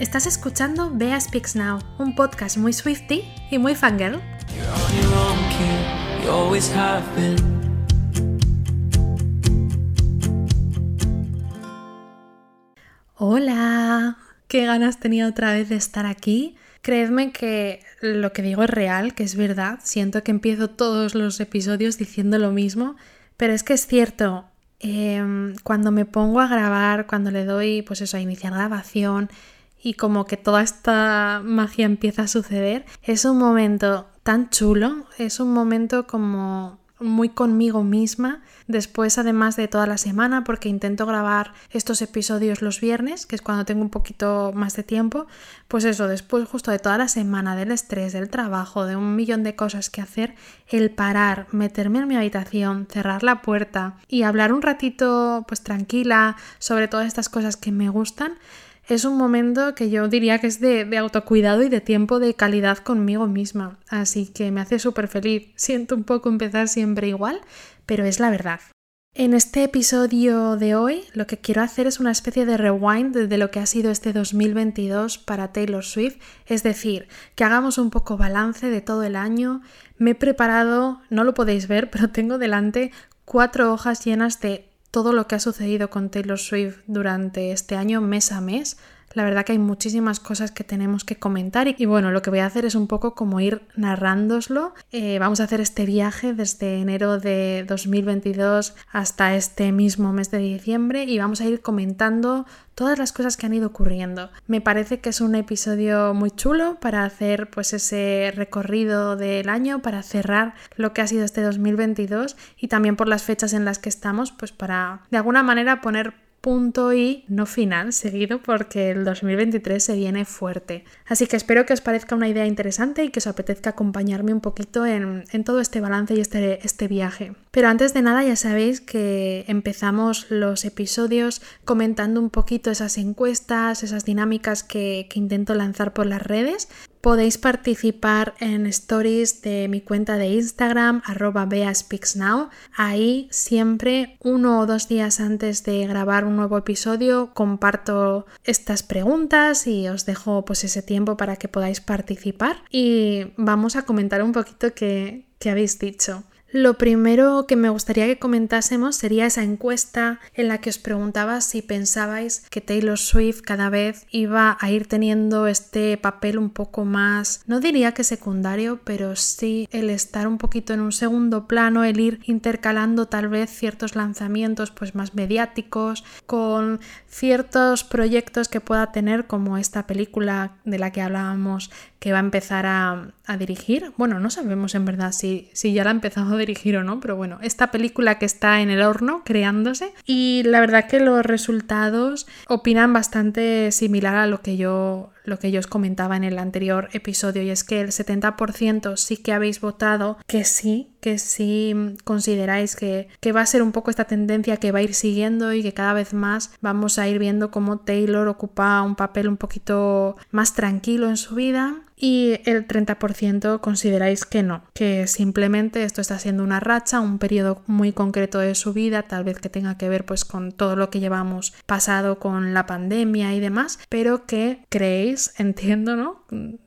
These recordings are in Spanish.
Estás escuchando Bea Speaks Now, un podcast muy Swifty y muy fangirl. Hola, qué ganas tenía otra vez de estar aquí. Creedme que lo que digo es real, que es verdad. Siento que empiezo todos los episodios diciendo lo mismo, pero es que es cierto. Em, cuando me pongo a grabar, cuando le doy, pues eso, a iniciar grabación y como que toda esta magia empieza a suceder, es un momento tan chulo, es un momento como muy conmigo misma. Después, además de toda la semana, porque intento grabar estos episodios los viernes, que es cuando tengo un poquito más de tiempo, pues eso, después justo de toda la semana, del estrés, del trabajo, de un millón de cosas que hacer, el parar, meterme en mi habitación, cerrar la puerta y hablar un ratito, pues tranquila, sobre todas estas cosas que me gustan, es un momento que yo diría que es de, autocuidado y de tiempo de calidad conmigo misma. Así que me hace súper feliz. Siento un poco empezar siempre igual, pero es la verdad. En este episodio de hoy lo que quiero hacer es una especie de rewind de lo que ha sido este 2022 para Taylor Swift, es decir, que hagamos un poco balance de todo el año. Me he preparado, no lo podéis ver, pero tengo delante cuatro hojas llenas de todo lo que ha sucedido con Taylor Swift durante este año mes a mes. La verdad que hay muchísimas cosas que tenemos que comentar y, bueno, lo que voy a hacer es un poco como ir narrándoslo. Eh, vamos a hacer este viaje desde enero de 2022 hasta este mismo mes de diciembre y vamos a ir comentando todas las cosas que han ido ocurriendo. Me parece que es un episodio muy chulo para hacer pues ese recorrido del año, para cerrar lo que ha sido este 2022 y también por las fechas en las que estamos, pues para de alguna manera poner punto y no final seguido porque el 2023 se viene fuerte. Así que espero que os parezca una idea interesante y que os apetezca acompañarme un poquito en, todo este balance y este, este viaje. Pero antes de nada ya sabéis que empezamos los episodios comentando un poquito esas encuestas, esas dinámicas que, intento lanzar por las redes. Podéis participar en stories de mi cuenta de Instagram, arroba beaspeaksnow. Ahí siempre uno o dos días antes de grabar un nuevo episodio comparto estas preguntas y os dejo pues ese tiempo para que podáis participar. Y vamos a comentar un poquito qué habéis dicho. Lo primero que me gustaría que comentásemos sería esa encuesta en la que os preguntaba si pensabais que Taylor Swift cada vez iba a ir teniendo este papel un poco más, no diría que secundario, pero sí el estar un poquito en un segundo plano, el ir intercalando tal vez ciertos lanzamientos pues más mediáticos con ciertos proyectos que pueda tener como esta película de la que hablábamos que va a empezar a, dirigir. Bueno, no sabemos en verdad si, si ya la ha empezado a dirigir o no, pero bueno, esta película que está en el horno creándose y la verdad que los resultados opinan bastante similar a lo que yo lo que yo os comentaba en el anterior episodio y es que el 70% sí que habéis votado que sí, que sí consideráis que, que va a ser un poco esta tendencia que va a ir siguiendo y que cada vez más vamos a ir viendo cómo Taylor ocupa un papel un poquito más tranquilo en su vida y el 30% consideráis que no, que simplemente esto está siendo una racha, un periodo muy concreto de su vida, tal vez que tenga que ver pues con todo lo que llevamos pasado con la pandemia y demás, pero que creéis, entiendo, ¿no?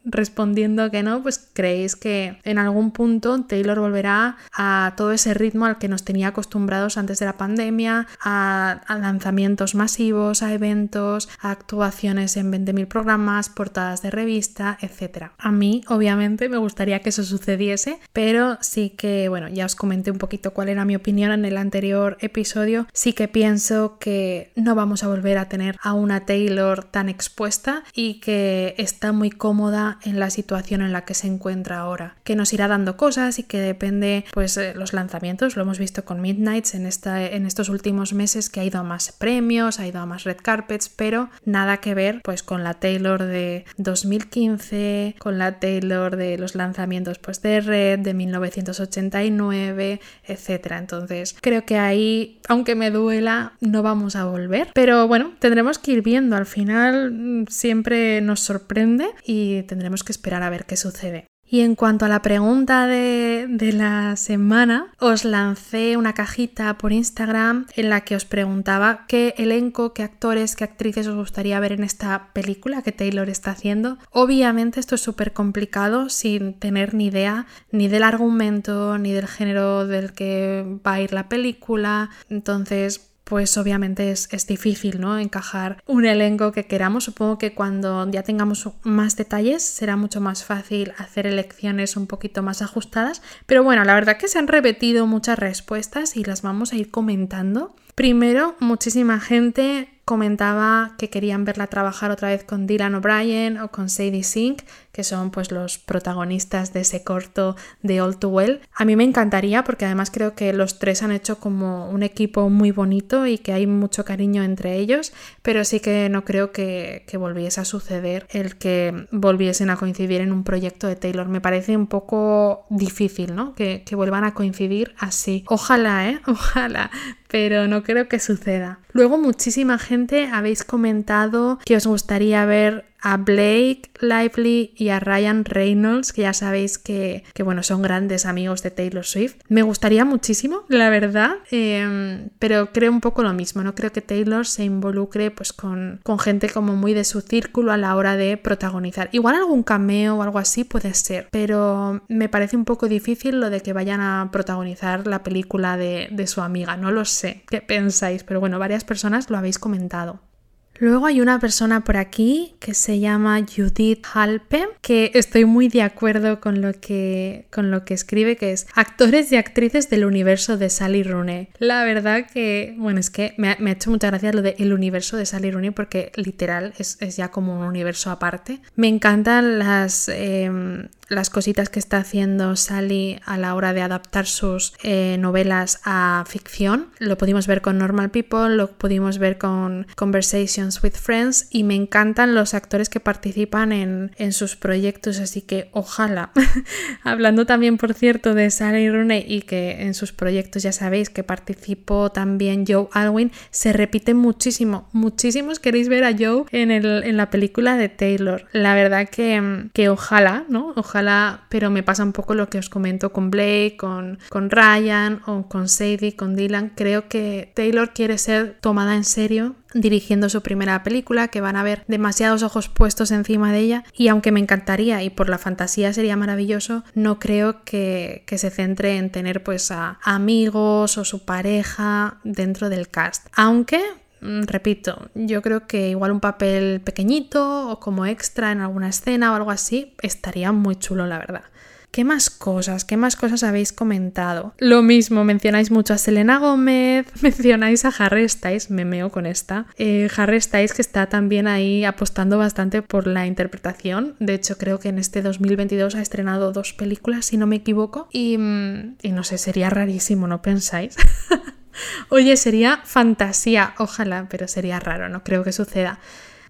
Respondiendo que no, pues creéis que en algún punto Taylor volverá a todo ese ritmo al que nos tenía acostumbrados antes de la pandemia, a, lanzamientos masivos, a eventos, a actuaciones en 20.000 programas, portadas de revista, etc. A mí, obviamente, me gustaría que eso sucediese, pero sí que, bueno, ya os comenté un poquito cuál era mi opinión en el anterior episodio. Sí que pienso que no vamos a volver a tener a una Taylor tan expuesta y que está muy cómoda en la situación en la que se encuentra ahora, que nos irá dando cosas y que depende, pues, eh, los lanzamientos. Lo hemos visto con Midnights en, esta, en estos últimos meses que ha ido a más premios, ha ido a más red carpets, pero nada que ver, pues, con la Taylor de 2015 con la Taylor de los lanzamientos pues, de Red, de 1989, etc. Entonces creo que ahí, aunque me duela, no vamos a volver. Pero bueno, tendremos que ir viendo. Al final mm, siempre nos sorprende y tendremos que esperar a ver qué sucede. Y en cuanto a la pregunta de, de, la semana, os lancé una cajita por Instagram en la que os preguntaba qué elenco, qué actores, qué actrices os gustaría ver en esta película que Taylor está haciendo. Obviamente esto es súper complicado sin tener ni idea ni del argumento, ni del género del que va a ir la película. Entonces, pues obviamente es, difícil, ¿no? Encajar un elenco que queramos. Supongo que cuando ya tengamos más detalles será mucho más fácil hacer elecciones un poquito más ajustadas. Pero bueno, la verdad que se han repetido muchas respuestas y las vamos a ir comentando. Primero, muchísima gente comentaba que querían verla trabajar otra vez con Dylan O'Brien o con Sadie Sink, que son pues los protagonistas de ese corto de All Too Well. A mí me encantaría porque además creo que los tres han hecho como un equipo muy bonito y que hay mucho cariño entre ellos, pero sí que no creo que, volviese a suceder el que volviesen a coincidir en un proyecto de Taylor. Me parece un poco difícil, ¿no? Que, que vuelvan a coincidir así. Ojalá, ¿eh? Ojalá, pero no creo que suceda. Luego muchísima gente habéis comentado que os gustaría ver a Blake Lively y a Ryan Reynolds, que ya sabéis que, bueno, son grandes amigos de Taylor Swift. Me gustaría muchísimo, la verdad, em, pero creo un poco lo mismo, no creo que Taylor se involucre pues con, con gente como muy de su círculo a la hora de protagonizar. Igual algún cameo o algo así puede ser, pero me parece un poco difícil lo de que vayan a protagonizar la película de, de su amiga, no lo sé, ¿qué pensáis? Pero bueno, varias personas lo habéis comentado. Luego hay una persona por aquí que se llama Judith Halpe, que estoy muy de acuerdo con lo que, con lo que escribe, que es actores y actrices del universo de Sally Rooney. La verdad que, bueno, es que me ha, hecho mucha gracia lo de el universo de Sally Rooney porque literal es, ya como un universo aparte. Me encantan las, em, las cositas que está haciendo Sally a la hora de adaptar sus eh, novelas a ficción. Lo pudimos ver con Normal People, lo pudimos ver con Conversations with Friends y me encantan los actores que participan en, sus proyectos, así que ojalá. Hablando también, por cierto, de Sally Rooney y que en sus proyectos ya sabéis que participó también Joe Alwyn, se repite muchísimo, muchísimos queréis ver a Joe en, el, en la película de Taylor. La verdad que, que ojalá, ¿no? Ojalá pero me pasa un poco lo que os comento con Blake, con, con Ryan o con Sadie, con Dylan. Creo que Taylor quiere ser tomada en serio dirigiendo su primera película, que van a haber demasiados ojos puestos encima de ella y aunque me encantaría y por la fantasía sería maravilloso, no creo que, que se centre en tener pues a amigos o su pareja dentro del cast. Aunque repito, yo creo que igual un papel pequeñito o como extra en alguna escena o algo así estaría muy chulo, la verdad. ¿Qué más cosas? ¿Qué más cosas habéis comentado? Lo mismo, mencionáis mucho a Selena Gómez, mencionáis a Harry Styles, me meo con esta. Eh, Harry Styles que está también ahí apostando bastante por la interpretación. De hecho, creo que en este 2022 ha estrenado dos películas, si no me equivoco. Y, mm, y no sé, sería rarísimo, ¿no pensáis? Oye, sería fantasía, ojalá, pero sería raro, no creo que suceda.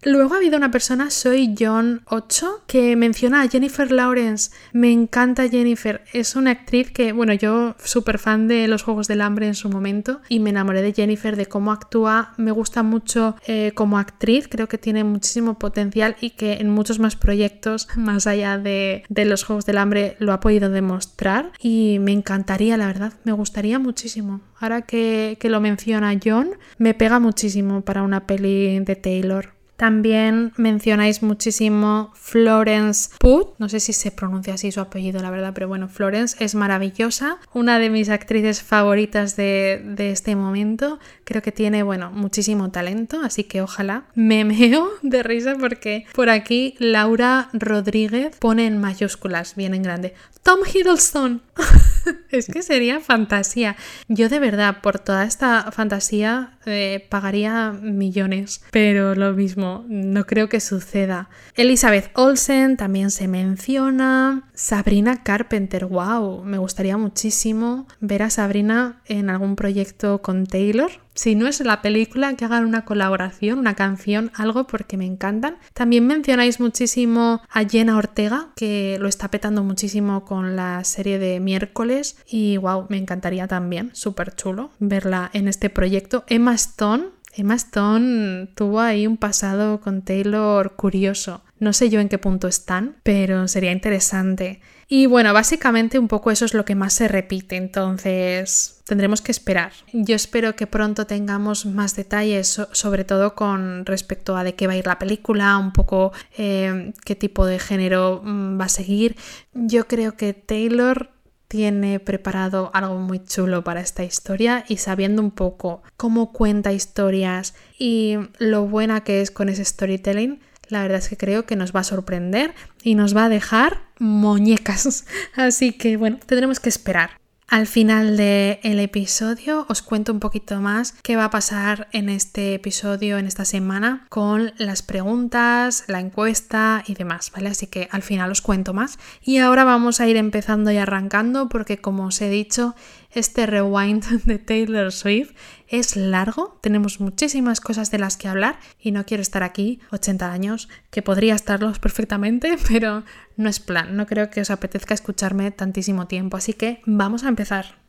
Luego ha habido una persona, soy John 8, que menciona a Jennifer Lawrence. Me encanta Jennifer. Es una actriz que, bueno, yo súper fan de los Juegos del Hambre en su momento y me enamoré de Jennifer, de cómo actúa. Me gusta mucho eh, como actriz, creo que tiene muchísimo potencial y que en muchos más proyectos, más allá de, los Juegos del Hambre, lo ha podido demostrar. Y me encantaría, la verdad, me gustaría muchísimo. Ahora que, que lo menciona John, me pega muchísimo para una peli de Taylor. También mencionáis muchísimo Florence Pugh, no sé si se pronuncia así su apellido, la verdad, pero bueno, Florence es maravillosa, una de mis actrices favoritas de, de este momento. Creo que tiene, bueno, muchísimo talento, así que ojalá me meo de risa porque por aquí Laura Rodríguez pone en mayúsculas, bien en grande, Tom Hiddleston. es que sería fantasía. Yo de verdad, por toda esta fantasía, eh, pagaría millones, pero lo mismo, no creo que suceda. Elizabeth Olsen también se menciona. Sabrina Carpenter, wow, me gustaría muchísimo ver a Sabrina en algún proyecto con Taylor si no es la película, que hagan una colaboración, una canción, algo porque me encantan. También mencionáis muchísimo a Jenna Ortega, que lo está petando muchísimo con la serie de miércoles y wow, me encantaría también, súper chulo verla en este proyecto. Emma Stone, Emma Stone tuvo ahí un pasado con Taylor curioso. No sé yo en qué punto están, pero sería interesante. Y bueno, básicamente un poco eso es lo que más se repite, entonces tendremos que esperar. Yo espero que pronto tengamos más detalles, sobre todo con respecto a de qué va a ir la película, un poco eh, qué tipo de género mm, va a seguir. Yo creo que Taylor tiene preparado algo muy chulo para esta historia y sabiendo un poco cómo cuenta historias y lo buena que es con ese storytelling, la verdad es que creo que nos va a sorprender y nos va a dejar muñecas. Así que bueno, tendremos que esperar. Al final del episodio os cuento un poquito más qué va a pasar en este episodio, en esta semana, con las preguntas, la encuesta y demás, ¿vale? Así que al final os cuento más. Y ahora vamos a ir empezando y arrancando porque como os he dicho, este rewind de Taylor Swift es largo, tenemos muchísimas cosas de las que hablar y no quiero estar aquí 80 años, que podría estarlos perfectamente, pero no es plan, no creo que os apetezca escucharme tantísimo tiempo, así que vamos a empezar.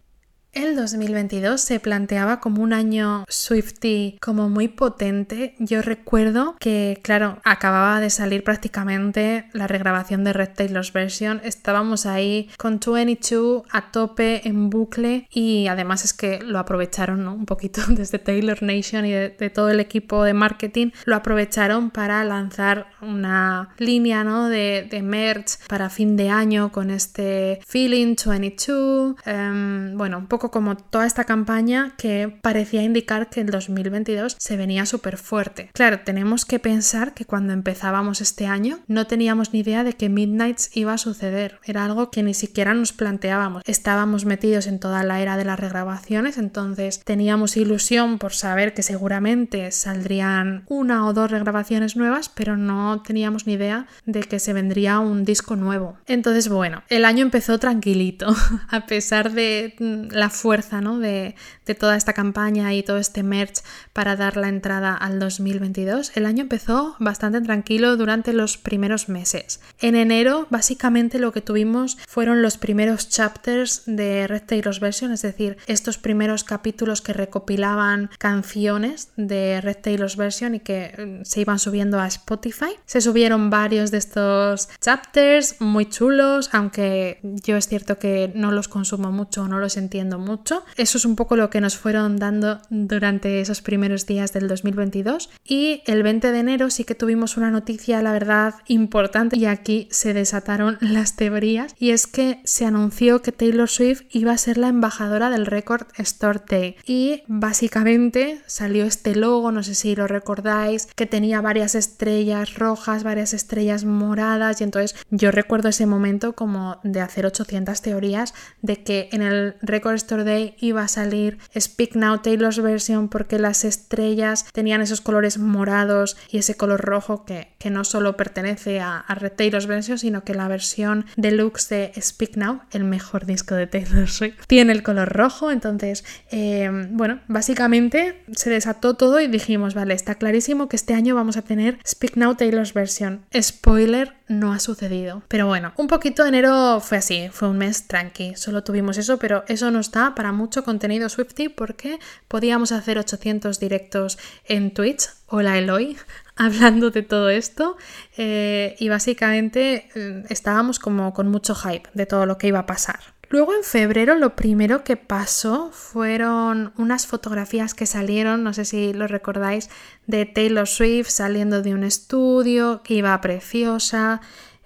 El 2022 se planteaba como un año Swifty como muy potente. Yo recuerdo que, claro, acababa de salir prácticamente la regrabación de Red Taylor's Version. Estábamos ahí con 22 a tope en bucle y además es que lo aprovecharon un poquito desde Taylor Nation y de, todo el equipo de marketing. Lo aprovecharon para lanzar una línea ¿no? de, merch para fin de año con este Feeling 22. Em, bueno, un poco como toda esta campaña que parecía indicar que el 2022 se venía súper fuerte. Claro, tenemos que pensar que cuando empezábamos este año no teníamos ni idea de que Midnights iba a suceder. Era algo que ni siquiera nos planteábamos. Estábamos metidos en toda la era de las regrabaciones, entonces teníamos ilusión por saber que seguramente saldrían una o dos regrabaciones nuevas, pero no teníamos ni idea de que se vendría un disco nuevo. Entonces, bueno, el año empezó tranquilito, a pesar de mm, la fuerza ¿no? de, toda esta campaña y todo este merch para dar la entrada al 2022, el año empezó bastante tranquilo durante los primeros meses. En enero, básicamente lo que tuvimos fueron los primeros chapters de Red Taylor's Version, es decir, estos primeros capítulos que recopilaban canciones de Red Taylor's Version y que mm, se iban subiendo a Spotify. Se subieron varios de estos chapters muy chulos, aunque yo es cierto que no los consumo mucho, no los entiendo mucho. Eso es un poco lo que nos fueron dando durante esos primeros días del 2022. Y el 20 de enero sí que tuvimos una noticia, la verdad, importante y aquí se desataron las teorías y es que se anunció que Taylor Swift iba a ser la embajadora del Record Store Day y básicamente salió este logo, no sé si lo recordáis, que tenía varias estrellas rojas, varias estrellas moradas y entonces yo recuerdo ese momento como de hacer 800 teorías de que en el Record Store Day iba a salir Speak Now Taylor's Version porque las estrellas tenían esos colores morados y ese color rojo que, que no solo pertenece a, Taylor's Version, sino que la versión deluxe de Speak Now, el mejor disco de Taylor tiene el color rojo. Entonces, eh, bueno, básicamente se desató todo y dijimos, vale, está clarísimo que este año vamos a tener Speak Now Taylor's Version. Spoiler, no ha sucedido. Pero bueno, un poquito de enero fue así, fue un mes tranqui, solo tuvimos eso, pero eso no está para mucho contenido Swifty porque podíamos hacer 800 directos en Twitch. Hola Eloy, hablando de todo esto eh, y básicamente eh, estábamos como con mucho hype de todo lo que iba a pasar. Luego en febrero lo primero que pasó fueron unas fotografías que salieron, no sé si lo recordáis, de Taylor Swift saliendo de un estudio, que iba preciosa,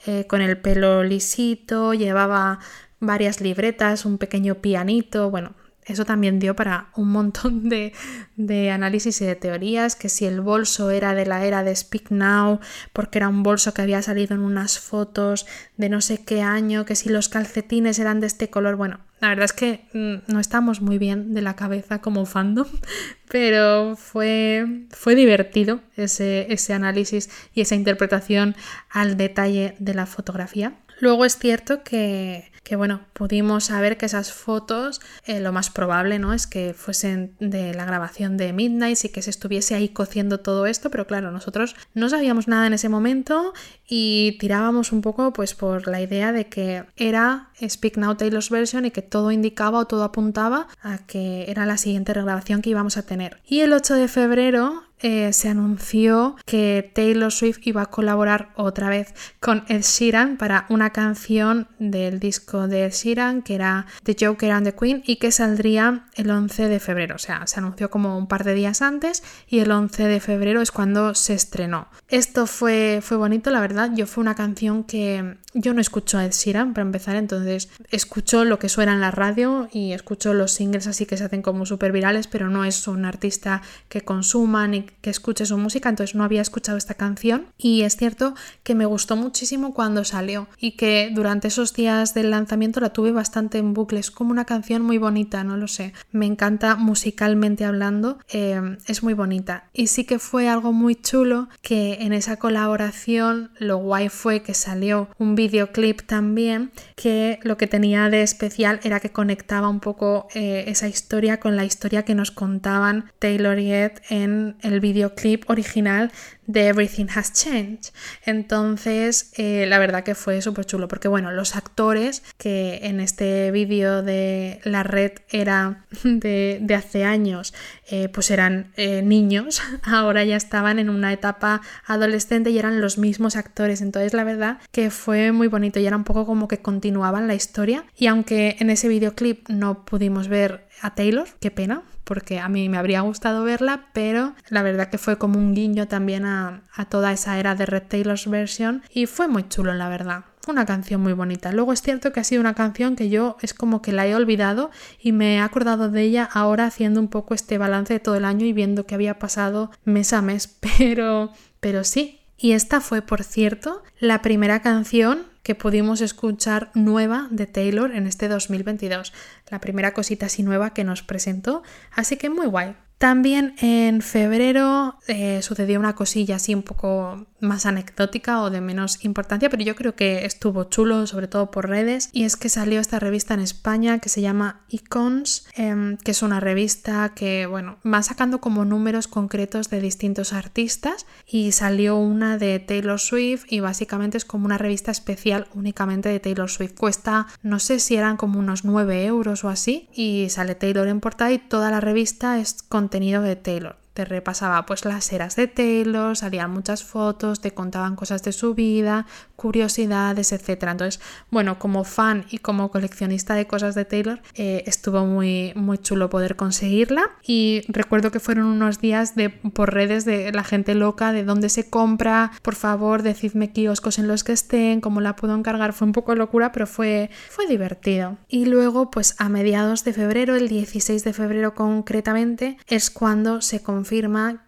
eh, con el pelo lisito, llevaba varias libretas, un pequeño pianito, bueno, eso también dio para un montón de, de, análisis y de teorías, que si el bolso era de la era de Speak Now, porque era un bolso que había salido en unas fotos de no sé qué año, que si los calcetines eran de este color, bueno, la verdad es que mm, no estamos muy bien de la cabeza como fandom, pero fue, fue divertido ese, ese análisis y esa interpretación al detalle de la fotografía. Luego es cierto que, que bueno, pudimos saber que esas fotos, eh, lo más probable, ¿no? Es que fuesen de la grabación de Midnight y que se estuviese ahí cociendo todo esto, pero claro, nosotros no sabíamos nada en ese momento y tirábamos un poco pues por la idea de que era Speak Now Taylor's version y que todo indicaba o todo apuntaba a que era la siguiente regrabación que íbamos a tener. Y el 8 de febrero eh, se anunció que Taylor Swift iba a colaborar otra vez con Ed Sheeran para una canción del disco de Ed Sheeran que era The Joker and the Queen y que saldría el 11 de febrero. O sea, se anunció como un par de días antes y el 11 de febrero es cuando se estrenó. Esto fue, fue bonito, la verdad. Yo fue una canción que yo no escucho a Ed Sheeran para empezar, entonces escucho lo que suena en la radio y escucho los singles así que se hacen como súper virales, pero no es un artista que consuma ni que escuche su música, entonces no había escuchado esta canción. Y es cierto que me gustó muchísimo cuando salió y que durante esos días del lanzamiento la tuve bastante en bucle, es como una canción muy bonita, no lo sé, me encanta musicalmente hablando, eh, es muy bonita. Y sí que fue algo muy chulo que en esa colaboración lo guay fue que salió un videoclip también que lo que tenía de especial era que conectaba un poco eh, esa historia con la historia que nos contaban Taylor y Ed en el videoclip original de Everything Has Changed. Entonces, eh, la verdad que fue súper chulo, porque bueno, los actores que en este vídeo de la red era de, hace años, eh, pues eran eh, niños, ahora ya estaban en una etapa adolescente y eran los mismos actores. Entonces, la verdad que fue muy bonito y era un poco como que continuaban la historia. Y aunque en ese videoclip no pudimos ver a Taylor, qué pena, porque a mí me habría gustado verla, pero la verdad que fue como un guiño también a, toda esa era de Red Taylor's version y fue muy chulo, la verdad una canción muy bonita. Luego es cierto que ha sido una canción que yo es como que la he olvidado y me he acordado de ella ahora haciendo un poco este balance de todo el año y viendo que había pasado mes a mes, pero pero sí. Y esta fue, por cierto, la primera canción que pudimos escuchar nueva de Taylor en este 2022. La primera cosita así nueva que nos presentó. Así que muy guay. También en febrero eh, sucedió una cosilla así un poco más anecdótica o de menos importancia, pero yo creo que estuvo chulo, sobre todo por redes, y es que salió esta revista en España que se llama Icons, em, que es una revista que, bueno, va sacando como números concretos de distintos artistas y salió una de Taylor Swift y básicamente es como una revista especial únicamente de Taylor Swift. Cuesta, no sé si eran como unos 9 euros o así, y sale Taylor en portada y toda la revista es con contenido de Taylor te repasaba pues las eras de Taylor, salían muchas fotos, te contaban cosas de su vida, curiosidades, etc. Entonces, bueno, como fan y como coleccionista de cosas de Taylor, eh, estuvo muy, muy chulo poder conseguirla. Y recuerdo que fueron unos días de, por redes de la gente loca, de dónde se compra, por favor, decidme kioscos en los que estén, cómo la puedo encargar. Fue un poco locura, pero fue, fue divertido. Y luego, pues a mediados de febrero, el 16 de febrero concretamente, es cuando se confirmó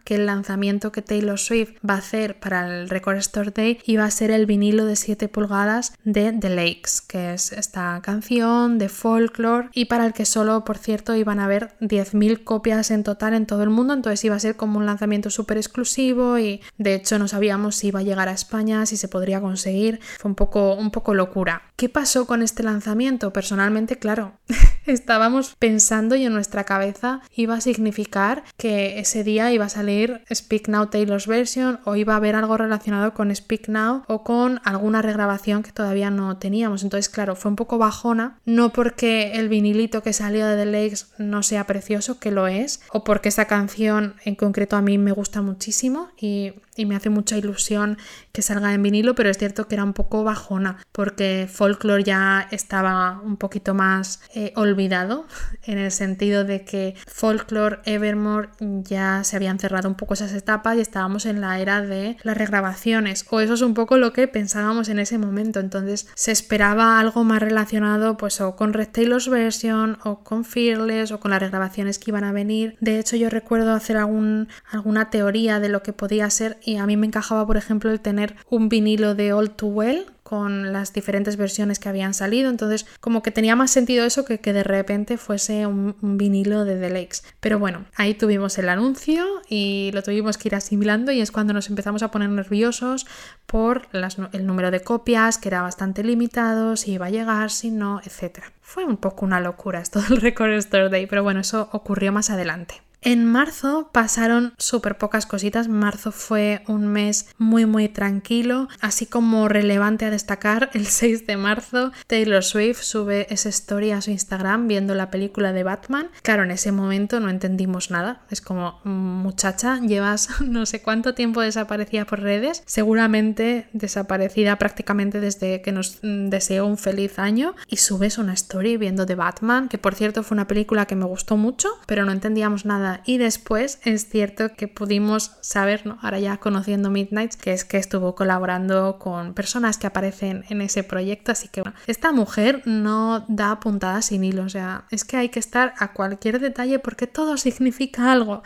que el lanzamiento que Taylor Swift va a hacer para el Record Store Day iba a ser el vinilo de 7 pulgadas de The Lakes, que es esta canción de folklore y para el que solo, por cierto, iban a haber 10.000 copias en total en todo el mundo, entonces iba a ser como un lanzamiento súper exclusivo y de hecho no sabíamos si iba a llegar a España, si se podría conseguir, fue un poco, un poco locura. ¿Qué pasó con este lanzamiento? Personalmente, claro, estábamos pensando y en nuestra cabeza iba a significar que ese día iba a salir Speak Now Taylor's version o iba a haber algo relacionado con Speak Now o con alguna regrabación que todavía no teníamos. Entonces, claro, fue un poco bajona, no porque el vinilito que salió de The Lakes no sea precioso, que lo es, o porque esta canción en concreto a mí me gusta muchísimo y y me hace mucha ilusión que salga en vinilo, pero es cierto que era un poco bajona porque Folklore ya estaba un poquito más eh, olvidado en el sentido de que Folklore, Evermore ya se habían cerrado un poco esas etapas y estábamos en la era de las regrabaciones o eso es un poco lo que pensábamos en ese momento. Entonces se esperaba algo más relacionado pues o con Red Taylor's version o con Fearless o con las regrabaciones que iban a venir. De hecho yo recuerdo hacer alguna teoría de lo que podía ser a mí me encajaba, por ejemplo, el tener un vinilo de All Too Well con las diferentes versiones que habían salido, entonces como que tenía más sentido eso que que de repente fuese un, vinilo de The Lakes. Pero bueno, ahí tuvimos el anuncio y lo tuvimos que ir asimilando y es cuando nos empezamos a poner nerviosos por el número de copias, que era bastante limitado, si iba a llegar, si no, etc. Fue un poco una locura esto del Record Store Day, pero bueno, eso ocurrió más adelante. En marzo pasaron súper pocas cositas. Marzo fue un mes muy muy tranquilo. Así como relevante a destacar, el 6 de marzo Taylor Swift sube esa story a su Instagram viendo la película de Batman. Claro, en ese momento no entendimos nada. Es como, muchacha, llevas no sé cuánto tiempo desaparecida por redes. Seguramente desaparecida prácticamente desde que nos deseó un feliz año. Y subes una story viendo de Batman, que por cierto fue una película que me gustó mucho, pero no entendíamos nada y después es cierto que pudimos saber, ¿no? ahora ya conociendo Midnight, que es que estuvo colaborando con personas que aparecen en ese proyecto. Así que bueno, esta mujer no da puntadas sin hilo. O sea, es que hay que estar a cualquier detalle porque todo significa algo.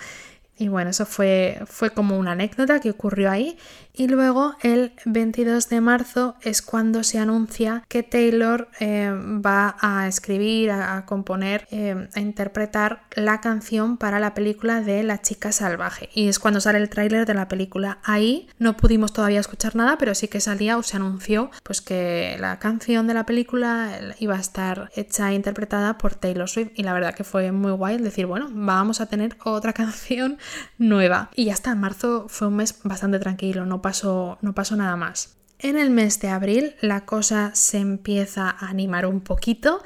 Y bueno, eso fue, fue como una anécdota que ocurrió ahí. Y luego el 22 de marzo es cuando se anuncia que Taylor eh, va a escribir, a, componer, eh, a interpretar la canción para la película de La chica salvaje. Y es cuando sale el tráiler de la película. Ahí no pudimos todavía escuchar nada, pero sí que salía o se anunció pues que la canción de la película iba a estar hecha e interpretada por Taylor Swift. Y la verdad que fue muy guay decir, bueno, vamos a tener otra canción nueva. Y ya está, marzo fue un mes bastante tranquilo, no pasó, no pasó nada más. En el mes de abril la cosa se empieza a animar un poquito.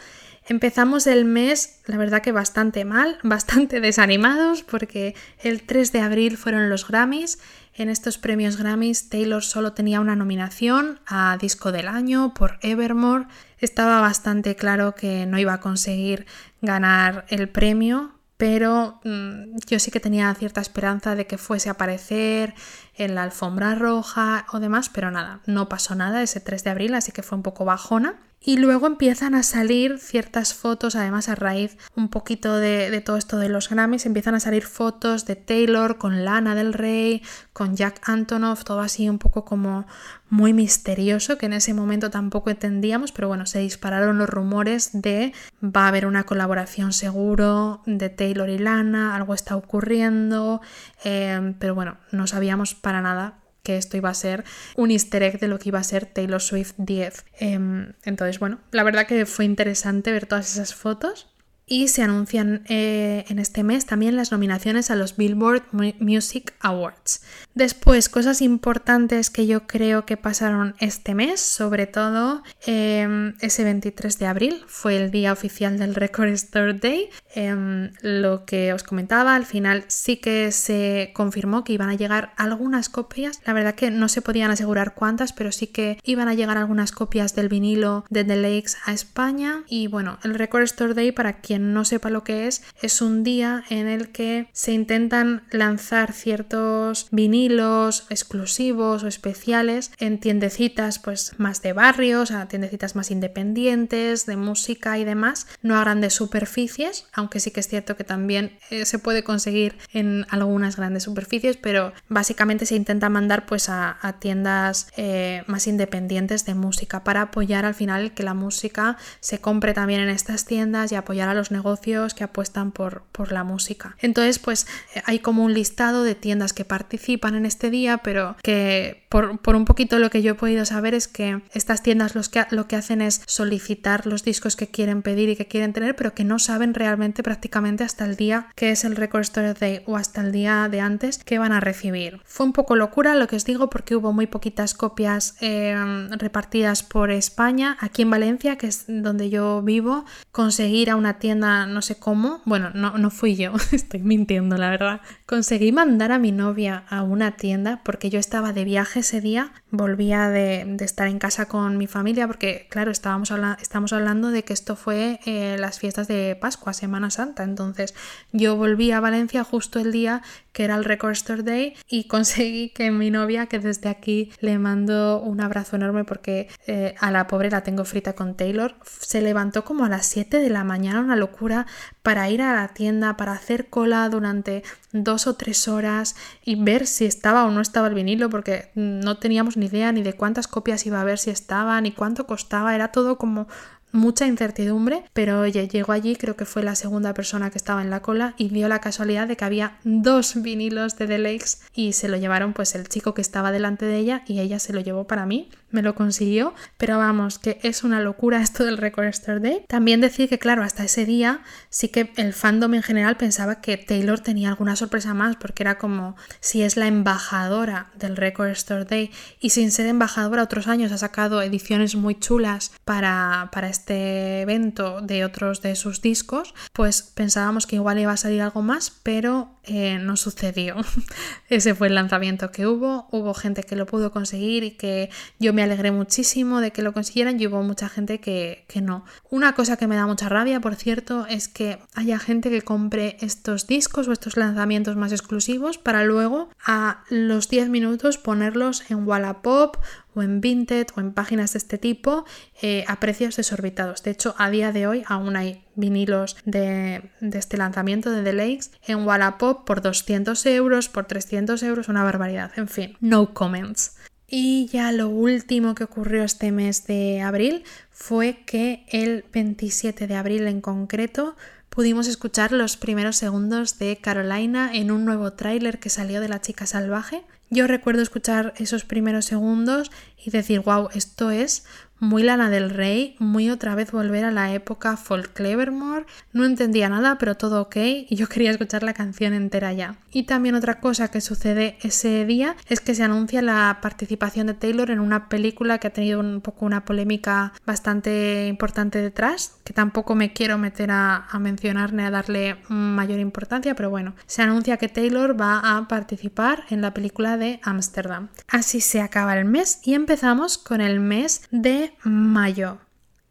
Empezamos el mes, la verdad que bastante mal, bastante desanimados, porque el 3 de abril fueron los Grammys. En estos premios Grammys Taylor solo tenía una nominación a Disco del Año por Evermore. Estaba bastante claro que no iba a conseguir ganar el premio, pero mm, yo sí que tenía cierta esperanza de que fuese a aparecer en la alfombra roja o demás, pero nada, no pasó nada ese 3 de abril, así que fue un poco bajona. Y luego empiezan a salir ciertas fotos, además a raíz un poquito de, todo esto de los Grammys, empiezan a salir fotos de Taylor con Lana del Rey, con Jack Antonoff, todo así un poco como muy misterioso, que en ese momento tampoco entendíamos, pero bueno, se dispararon los rumores de va a haber una colaboración seguro de Taylor y Lana, algo está ocurriendo, eh, pero bueno, no sabíamos para nada que esto iba a ser un easter egg de lo que iba a ser Taylor Swift 10. Em, entonces, bueno, la verdad que fue interesante ver todas esas fotos y se anuncian eh, en este mes también las nominaciones a los Billboard Music Awards. Después, cosas importantes que yo creo que pasaron este mes, sobre todo em, ese 23 de abril, fue el día oficial del Record Store Day. Em, lo que os comentaba, al final sí que se confirmó que iban a llegar algunas copias. La verdad que no se podían asegurar cuántas, pero sí que iban a llegar algunas copias del vinilo de The Lakes a España. Y bueno, el Record Store Day, para quien no sepa lo que es, es un día en el que se intentan lanzar ciertos vinilos exclusivos o especiales en tiendecitas pues más de barrios, a tiendecitas más independientes, de música y demás, no a grandes superficies, aunque sí que es cierto que también eh, se puede conseguir en algunas grandes superficies, pero básicamente se intenta mandar pues a, tiendas eh, más independientes de música para apoyar al final que la música se compre también en estas tiendas y apoyar a los negocios que apuestan por, por la música. Entonces, pues eh, hay como un listado de tiendas que participan en este día, pero que por, por un poquito lo que yo he podido saber es que estas tiendas los que, lo que hacen es solicitar los discos que quieren pedir y que quieren tener, pero que no saben realmente prácticamente hasta el día que es el Record Store Day o hasta el día de antes que van a recibir. Fue un poco locura lo que os digo porque hubo muy poquitas copias em, repartidas por España. Aquí en Valencia, que es donde yo vivo, conseguir a una tienda no sé cómo, bueno, no, no fui yo, estoy mintiendo la verdad, conseguí mandar a mi novia a una tienda porque yo estaba de viaje ese día, volvía de, estar en casa con mi familia porque claro, estábamos, estamos hablando de que esto fue eh, las fiestas de Pascua, Semana Santa, entonces yo volví a Valencia justo el día que era el Record Store Day y conseguí que mi novia, que desde aquí le mando un abrazo enorme porque eh, a la pobre la tengo frita con Taylor, se levantó como a las 7 de la mañana, una locura para ir a la tienda, para hacer cola durante dos o tres horas y ver si estaba o no estaba el vinilo, porque no teníamos ni idea ni de cuántas copias iba a haber, si estaba, ni cuánto costaba, era todo como mucha incertidumbre, pero oye, llegó allí, creo que fue la segunda persona que estaba en la cola y dio la casualidad de que había dos vinilos de The Lakes y se lo llevaron pues el chico que estaba delante de ella y ella se lo llevó para mí me lo consiguió, pero vamos, que es una locura esto del Record Store Day. También decir que, claro, hasta ese día sí que el fandom en general pensaba que Taylor tenía alguna sorpresa más, porque era como si es la embajadora del Record Store Day y sin ser embajadora otros años ha sacado ediciones muy chulas para, para este evento de otros de sus discos, pues pensábamos que igual iba a salir algo más, pero eh, no sucedió. ese fue el lanzamiento que hubo, hubo gente que lo pudo conseguir y que yo me alegré muchísimo de que lo consiguieran y hubo mucha gente que, que no. Una cosa que me da mucha rabia, por cierto, es que haya gente que compre estos discos o estos lanzamientos más exclusivos para luego a los 10 minutos ponerlos en Wallapop o en Vinted o en páginas de este tipo eh, a precios desorbitados. De hecho, a día de hoy aún hay vinilos de, de, este lanzamiento de The Lakes en Wallapop por 200 euros, por 300 euros, una barbaridad. En fin, no comments. Y ya lo último que ocurrió este mes de abril fue que el 27 de abril en concreto pudimos escuchar los primeros segundos de Carolina en un nuevo tráiler que salió de La chica salvaje. Yo recuerdo escuchar esos primeros segundos y decir, wow, esto es muy Lana del Rey, muy otra vez volver a la época folk Clevermore. No entendía nada, pero todo ok y yo quería escuchar la canción entera ya. Y también otra cosa que sucede ese día es que se anuncia la participación de Taylor en una película que ha tenido un poco una polémica bastante importante detrás, que tampoco me quiero meter a, mencionar ni a darle mayor importancia, pero bueno, se anuncia que Taylor va a participar en la película de Ámsterdam. Así se acaba el mes y empezamos con el mes de mayo.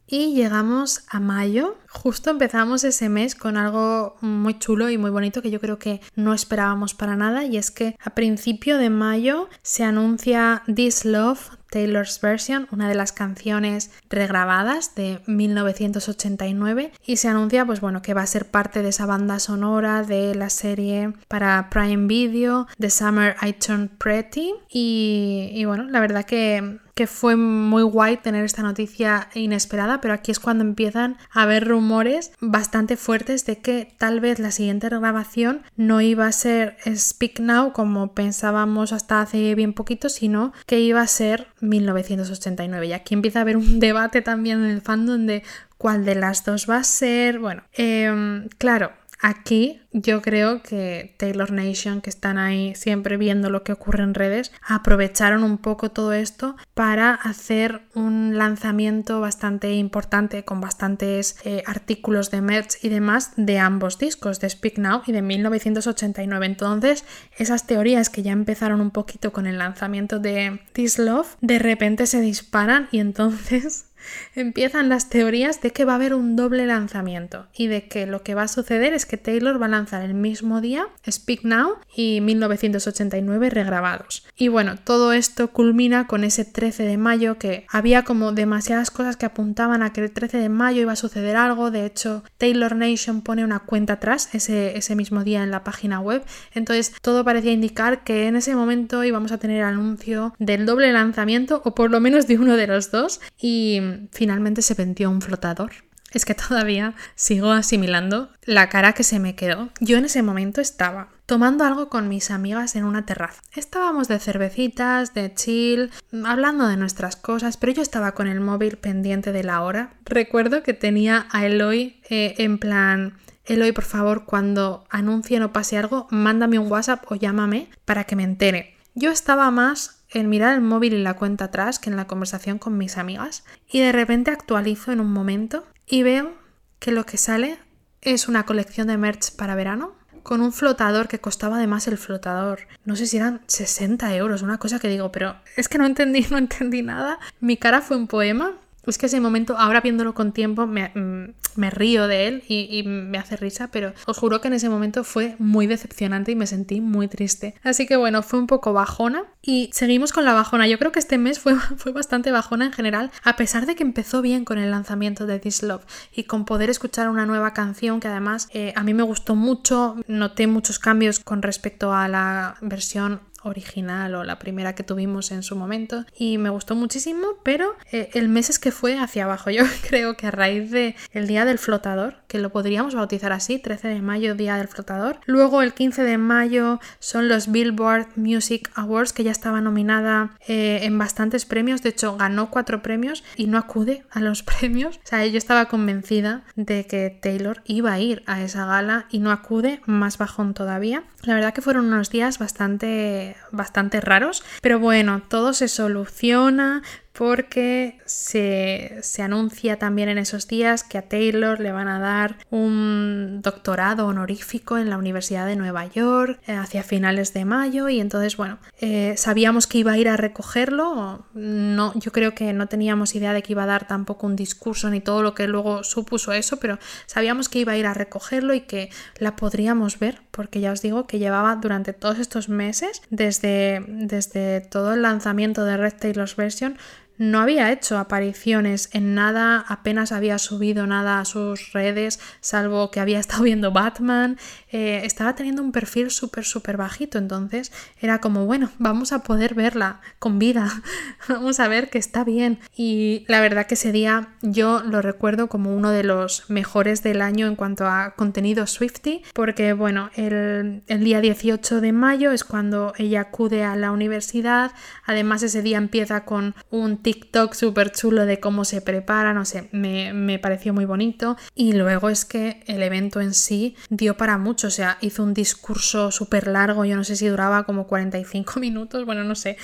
Y llegamos a mayo. Justo empezamos ese mes con algo muy chulo y muy bonito que yo creo que no esperábamos para nada. Y es que a principio de mayo se anuncia This Love Taylor's Version, una de las canciones regrabadas de 1989 y se anuncia pues bueno que va a ser parte de esa banda sonora de la serie para Prime Video The Summer I Turned Pretty y, y bueno la verdad que que fue muy guay tener esta noticia inesperada, pero aquí es cuando empiezan a haber rumores bastante fuertes de que tal vez la siguiente grabación no iba a ser Speak Now como pensábamos hasta hace bien poquito, sino que iba a ser 1989. Y aquí empieza a haber un debate también en el fandom de cuál de las dos va a ser. Bueno, em, claro, Aquí yo creo que Taylor Nation, que están ahí siempre viendo lo que ocurre en redes, aprovecharon un poco todo esto para hacer un lanzamiento bastante importante con bastantes eh, artículos de merch y demás de ambos discos, de Speak Now y de 1989. Entonces, esas teorías que ya empezaron un poquito con el lanzamiento de This Love, de repente se disparan y entonces empiezan las teorías de que va a haber un doble lanzamiento y de que lo que va a suceder es que Taylor va a lanzar el mismo día Speak Now y 1989 regrabados. Y bueno, todo esto culmina con ese 13 de mayo que había como demasiadas cosas que apuntaban a que el 13 de mayo iba a suceder algo. De hecho, Taylor Nation pone una cuenta atrás ese, ese mismo día en la página web. Entonces todo parecía indicar que en ese momento íbamos a tener anuncio del doble lanzamiento o por lo menos de uno de los dos. Y finalmente se vendió un flotador. Es que todavía sigo asimilando la cara que se me quedó. Yo en ese momento estaba tomando algo con mis amigas en una terraza. Estábamos de cervecitas, de chill, hablando de nuestras cosas, pero yo estaba con el móvil pendiente de la hora. Recuerdo que tenía a Eloy eh, en plan... Eloy, por favor, cuando anuncie o pase algo, mándame un WhatsApp o llámame para que me entere. Yo estaba más en mirar el móvil y la cuenta atrás que en la conversación con mis amigas y de repente actualizo en un momento y veo que lo que sale es una colección de merch para verano con un flotador que costaba además el flotador. No sé si eran 60 euros, una cosa que digo, pero es que no entendí, no entendí nada. Mi cara fue un poema Es que ese momento, ahora viéndolo con tiempo, me, mm, río de él y, me hace risa, pero os juro que en ese momento fue muy decepcionante y me sentí muy triste. Así que bueno, fue un poco bajona y seguimos con la bajona. Yo creo que este mes fue, fue bastante bajona en general, a pesar de que empezó bien con el lanzamiento de This Love y con poder escuchar una nueva canción que además eh, a mí me gustó mucho, noté muchos cambios con respecto a la versión original o la primera que tuvimos en su momento y me gustó muchísimo, pero eh, el mes es que fue hacia abajo. Yo creo que a raíz de el día del flotador, que lo podríamos bautizar así, 13 de mayo, día del flotador. Luego el 15 de mayo son los Billboard Music Awards, que ya estaba nominada eh, en bastantes premios, de hecho ganó cuatro premios y no acude a los premios. O sea, yo estaba convencida de que Taylor iba a ir a esa gala y no acude, más bajón todavía. La verdad que fueron unos días bastante bastante raros, pero bueno, todo se soluciona, porque se, anuncia también en esos días que a Taylor le van a dar un doctorado honorífico en la Universidad de Nueva York eh, hacia finales de mayo y entonces bueno, eh, sabíamos que iba a ir a recogerlo, no, yo creo que no teníamos idea de que iba a dar tampoco un discurso ni todo lo que luego supuso eso, pero sabíamos que iba a ir a recogerlo y que la podríamos ver, porque ya os digo que llevaba durante todos estos meses, desde, desde todo el lanzamiento de Red Taylor's Version, no había hecho apariciones en nada, apenas había subido nada a sus redes, salvo que había estado viendo Batman. Eh, estaba teniendo un perfil súper, súper bajito, entonces era como, bueno, vamos a poder verla con vida, vamos a ver que está bien. Y la verdad que ese día yo lo recuerdo como uno de los mejores del año en cuanto a contenido Swifty, porque bueno, el, el día 18 de mayo es cuando ella acude a la universidad, además ese día empieza con un TikTok súper chulo de cómo se prepara, no sé, me, pareció muy bonito. Y luego es que el evento en sí dio para mucho, o sea, hizo un discurso súper largo, yo no sé si duraba como 45 minutos, bueno, no sé,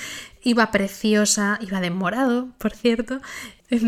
iba preciosa, iba de morado, por cierto,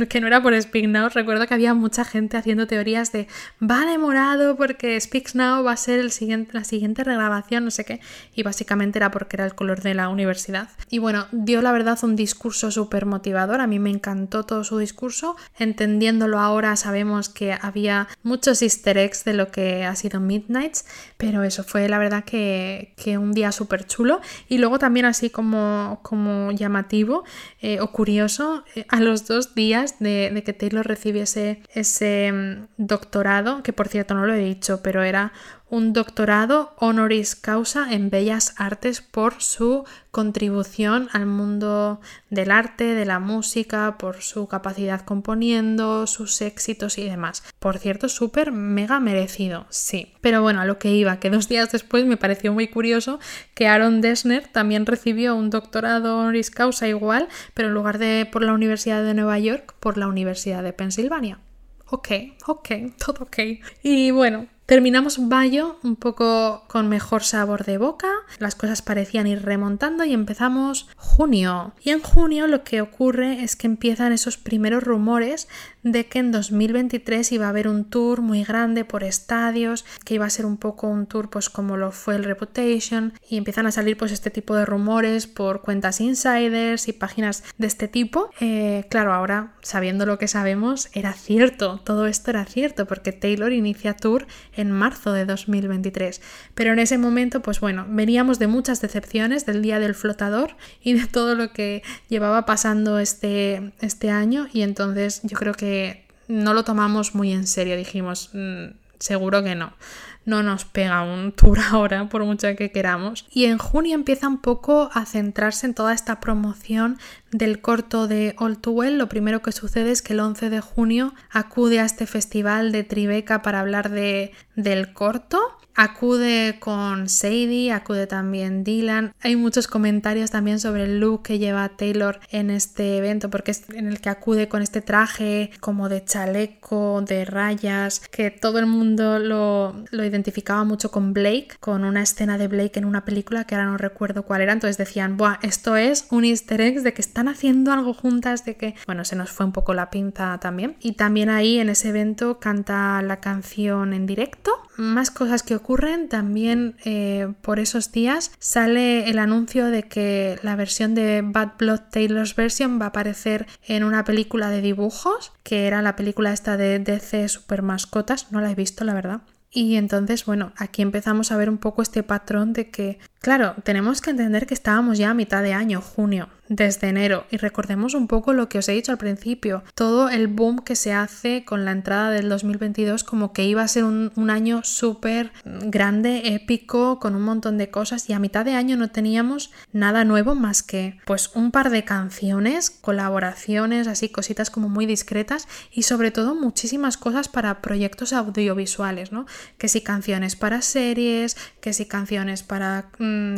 que no era por Speak Now, recuerdo que había mucha gente haciendo teorías de va demorado porque Speak Now va a ser el siguiente, la siguiente regrabación, no sé qué, y básicamente era porque era el color de la universidad. Y bueno, dio la verdad un discurso súper motivador, a mí me encantó todo su discurso, entendiéndolo ahora sabemos que había muchos easter eggs de lo que ha sido Midnights, pero eso fue la verdad que, que un día súper chulo y luego también así como, como llamativo eh, o curioso, eh, a los dos días de, que Taylor recibiese ese mm, doctorado, que por cierto no lo he dicho, pero era un doctorado honoris causa en bellas artes por su contribución al mundo del arte, de la música, por su capacidad componiendo, sus éxitos y demás. Por cierto, súper mega merecido, sí. Pero bueno, a lo que iba, que dos días después me pareció muy curioso que Aaron Dessner también recibió un doctorado honoris causa igual, pero en lugar de por la Universidad de Nueva York, por la Universidad de Pensilvania. Ok, ok, todo ok. Y bueno, Terminamos mayo un poco con mejor sabor de boca, las cosas parecían ir remontando y empezamos junio. Y en junio lo que ocurre es que empiezan esos primeros rumores de que en 2023 iba a haber un tour muy grande por estadios, que iba a ser un poco un tour pues como lo fue el Reputation y empiezan a salir pues este tipo de rumores por cuentas insiders y páginas de este tipo. Eh, claro, ahora sabiendo lo que sabemos era cierto, todo esto era cierto porque Taylor inicia tour en marzo de 2023. Pero en ese momento, pues bueno, veníamos de muchas decepciones del día del flotador y de todo lo que llevaba pasando este, este año y entonces yo creo que no lo tomamos muy en serio, dijimos, mm, seguro que no no nos pega un tour ahora, por mucho que queramos. Y en junio empieza un poco a centrarse en toda esta promoción del corto de All Too Well. Lo primero que sucede es que el 11 de junio acude a este festival de Tribeca para hablar de, del corto Acude con Sadie, acude también Dylan. Hay muchos comentarios también sobre el look que lleva Taylor en este evento, porque es en el que acude con este traje como de chaleco, de rayas, que todo el mundo lo, lo identificaba mucho con Blake, con una escena de Blake en una película que ahora no recuerdo cuál era, entonces decían, Buah, esto es un easter egg de que están haciendo algo juntas, de que, bueno, se nos fue un poco la pinta también. Y también ahí en ese evento canta la canción en directo. Más cosas que ocurren, también eh, por esos días sale el anuncio de que la versión de Bad Blood Taylor's Version va a aparecer en una película de dibujos, que era la película esta de DC Super Mascotas, no la he visto la verdad. Y entonces, bueno, aquí empezamos a ver un poco este patrón de que, claro, tenemos que entender que estábamos ya a mitad de año, junio desde enero. Y recordemos un poco lo que os he dicho al principio, todo el boom que se hace con la entrada del 2022 como que iba a ser un, año súper grande, épico, con un montón de cosas y a mitad de año no teníamos nada nuevo más que pues un par de canciones, colaboraciones, así cositas como muy discretas y sobre todo muchísimas cosas para proyectos audiovisuales, ¿no? Que si canciones para series, que si canciones para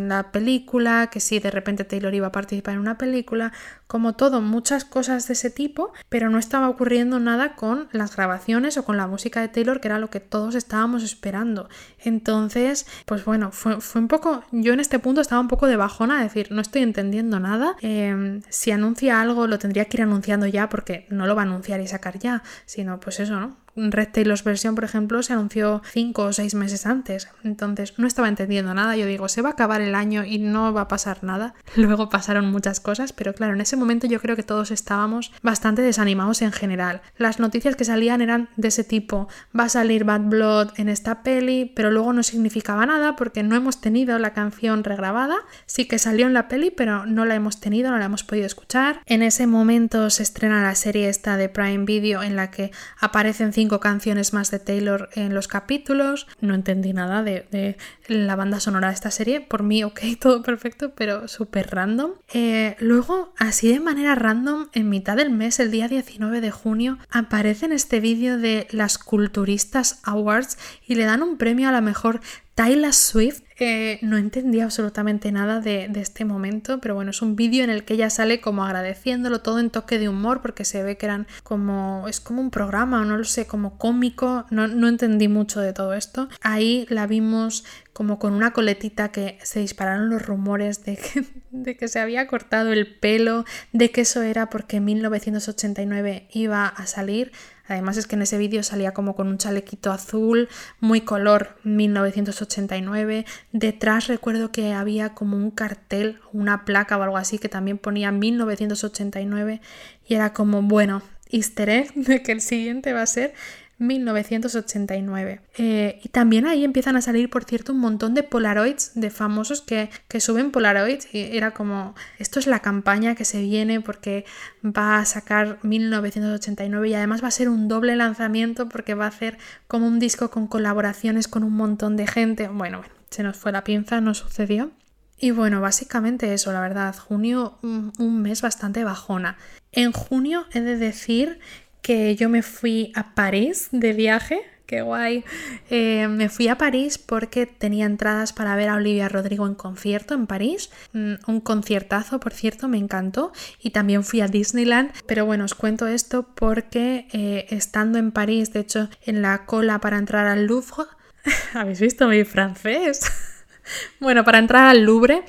la película, que si de repente Taylor iba a participar en una película, como todo, muchas cosas de ese tipo, pero no estaba ocurriendo nada con las grabaciones o con la música de Taylor, que era lo que todos estábamos esperando. Entonces, pues bueno, fue, un poco, yo en este punto estaba un poco de bajona, decir, no estoy entendiendo nada, em, si anuncia algo lo tendría que ir anunciando ya porque no lo va a anunciar y sacar ya, sino pues eso, ¿no? Red Taylor's versión, por ejemplo, se anunció cinco o seis meses antes. Entonces no estaba entendiendo nada. Yo digo, se va a acabar el año y no va a pasar nada. Luego pasaron muchas cosas, pero claro, en ese momento yo creo que todos estábamos bastante desanimados en general. Las noticias que salían eran de ese tipo. Va a salir Bad Blood en esta peli, pero luego no significaba nada porque no hemos tenido la canción regrabada. Sí que salió en la peli, pero no la hemos tenido, no la hemos podido escuchar. En ese momento se estrena la serie esta de Prime Video en la que aparecen cinco canciones más de Taylor en los capítulos. No entendí nada de, la banda sonora de esta serie. Por mí, ok, todo perfecto, pero súper random. Eh, luego, así de manera random, en mitad del mes, el día 19 de junio, aparece en este vídeo de las Culturistas Awards y le dan un premio a la mejor Tyler Swift eh, no entendía absolutamente nada de, este momento, pero bueno, es un vídeo en el que ella sale como agradeciéndolo todo en toque de humor, porque se ve que eran como, es como un programa, no lo sé, como cómico, no, no entendí mucho de todo esto. Ahí la vimos como con una coletita que se dispararon los rumores de que, de que se había cortado el pelo, de que eso era porque en 1989 iba a salir. Además es que en ese vídeo salía como con un chalequito azul, muy color 1989. Detrás recuerdo que había como un cartel, una placa o algo así que también ponía 1989 y era como, bueno, easter de que el siguiente va a ser 1989. Eh, y también ahí empiezan a salir, por cierto, un montón de Polaroids de famosos que, que, suben Polaroids y era como, esto es la campaña que se viene porque va a sacar 1989 y además va a ser un doble lanzamiento porque va a hacer como un disco con colaboraciones con un montón de gente. Bueno, bueno, se nos fue la pinza, no sucedió. Y bueno, básicamente eso, la verdad, junio un mes bastante bajona. En junio he de decir que yo me fui a París de viaje. Qué guay. Eh, me fui a París porque tenía entradas para ver a Olivia Rodrigo en concierto en París. Mm, un conciertazo, por cierto, me encantó. Y también fui a Disneyland. Pero bueno, os cuento esto porque eh, estando en París, de hecho, en la cola para entrar al Louvre. ¿Habéis visto mi francés? Bueno, para entrar al Louvre,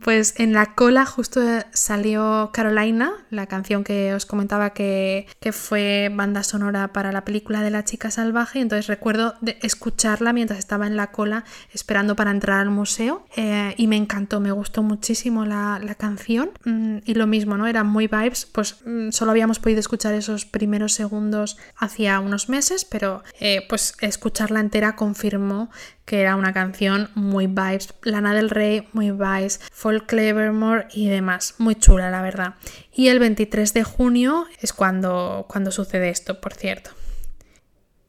pues en la cola justo salió Carolina, la canción que os comentaba que, fue banda sonora para la película de la chica salvaje. Entonces recuerdo de escucharla mientras estaba en la cola esperando para entrar al museo eh, y me encantó, me gustó muchísimo la, canción. Mm, y lo mismo, ¿no? Eran muy vibes, pues mm, solo habíamos podido escuchar esos primeros segundos hacía unos meses, pero eh, pues escucharla entera confirmó que era una canción muy vibes, Lana del Rey, muy vibes, Folk Clevermore y demás. Muy chula, la verdad. Y el 23 de junio es cuando, cuando sucede esto, por cierto.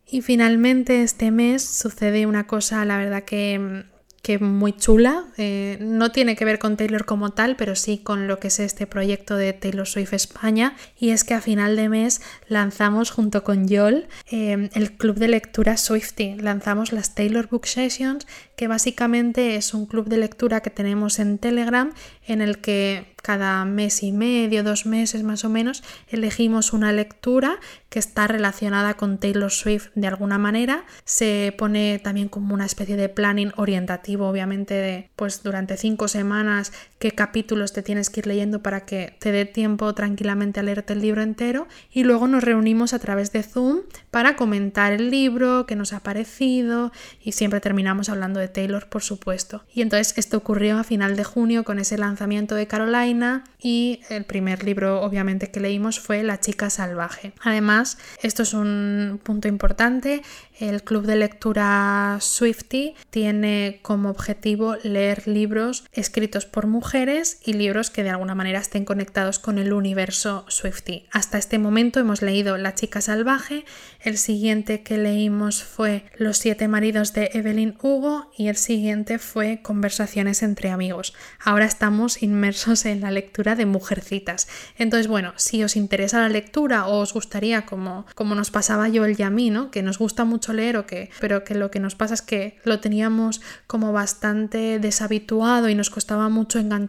Y finalmente este mes sucede una cosa, la verdad que que muy chula. Eh, no tiene que ver con Taylor como tal, pero sí con lo que es este proyecto de Taylor Swift España. Y es que a final de mes lanzamos junto con Yol eh, el club de lectura Swifty. Lanzamos las Taylor Book Sessions que básicamente es un club de lectura que tenemos en Telegram en el que cada mes y medio, dos meses más o menos, elegimos una lectura que está relacionada con Taylor Swift de alguna manera. Se pone también como una especie de planning orientativo, obviamente, de pues durante cinco semanas qué capítulos te tienes que ir leyendo para que te dé tiempo tranquilamente a leerte el libro entero. Y luego nos reunimos a través de Zoom para comentar el libro, qué nos ha parecido y siempre terminamos hablando de Taylor, por supuesto. Y entonces esto ocurrió a final de junio con ese lanzamiento de Caroline y el primer libro obviamente que leímos fue La chica salvaje. Además, esto es un punto importante, el club de lectura Swifty tiene como objetivo leer libros escritos por mujeres y libros que de alguna manera estén conectados con el universo Swifty. Hasta este momento hemos leído La chica salvaje, el siguiente que leímos fue Los siete maridos de Evelyn Hugo y el siguiente fue Conversaciones entre amigos. Ahora estamos inmersos en la lectura de Mujercitas. Entonces, bueno, si os interesa la lectura o os gustaría, como, como nos pasaba yo el Yamí, ¿no? que nos gusta mucho leer o que, pero que lo que nos pasa es que lo teníamos como bastante deshabituado y nos costaba mucho engancharnos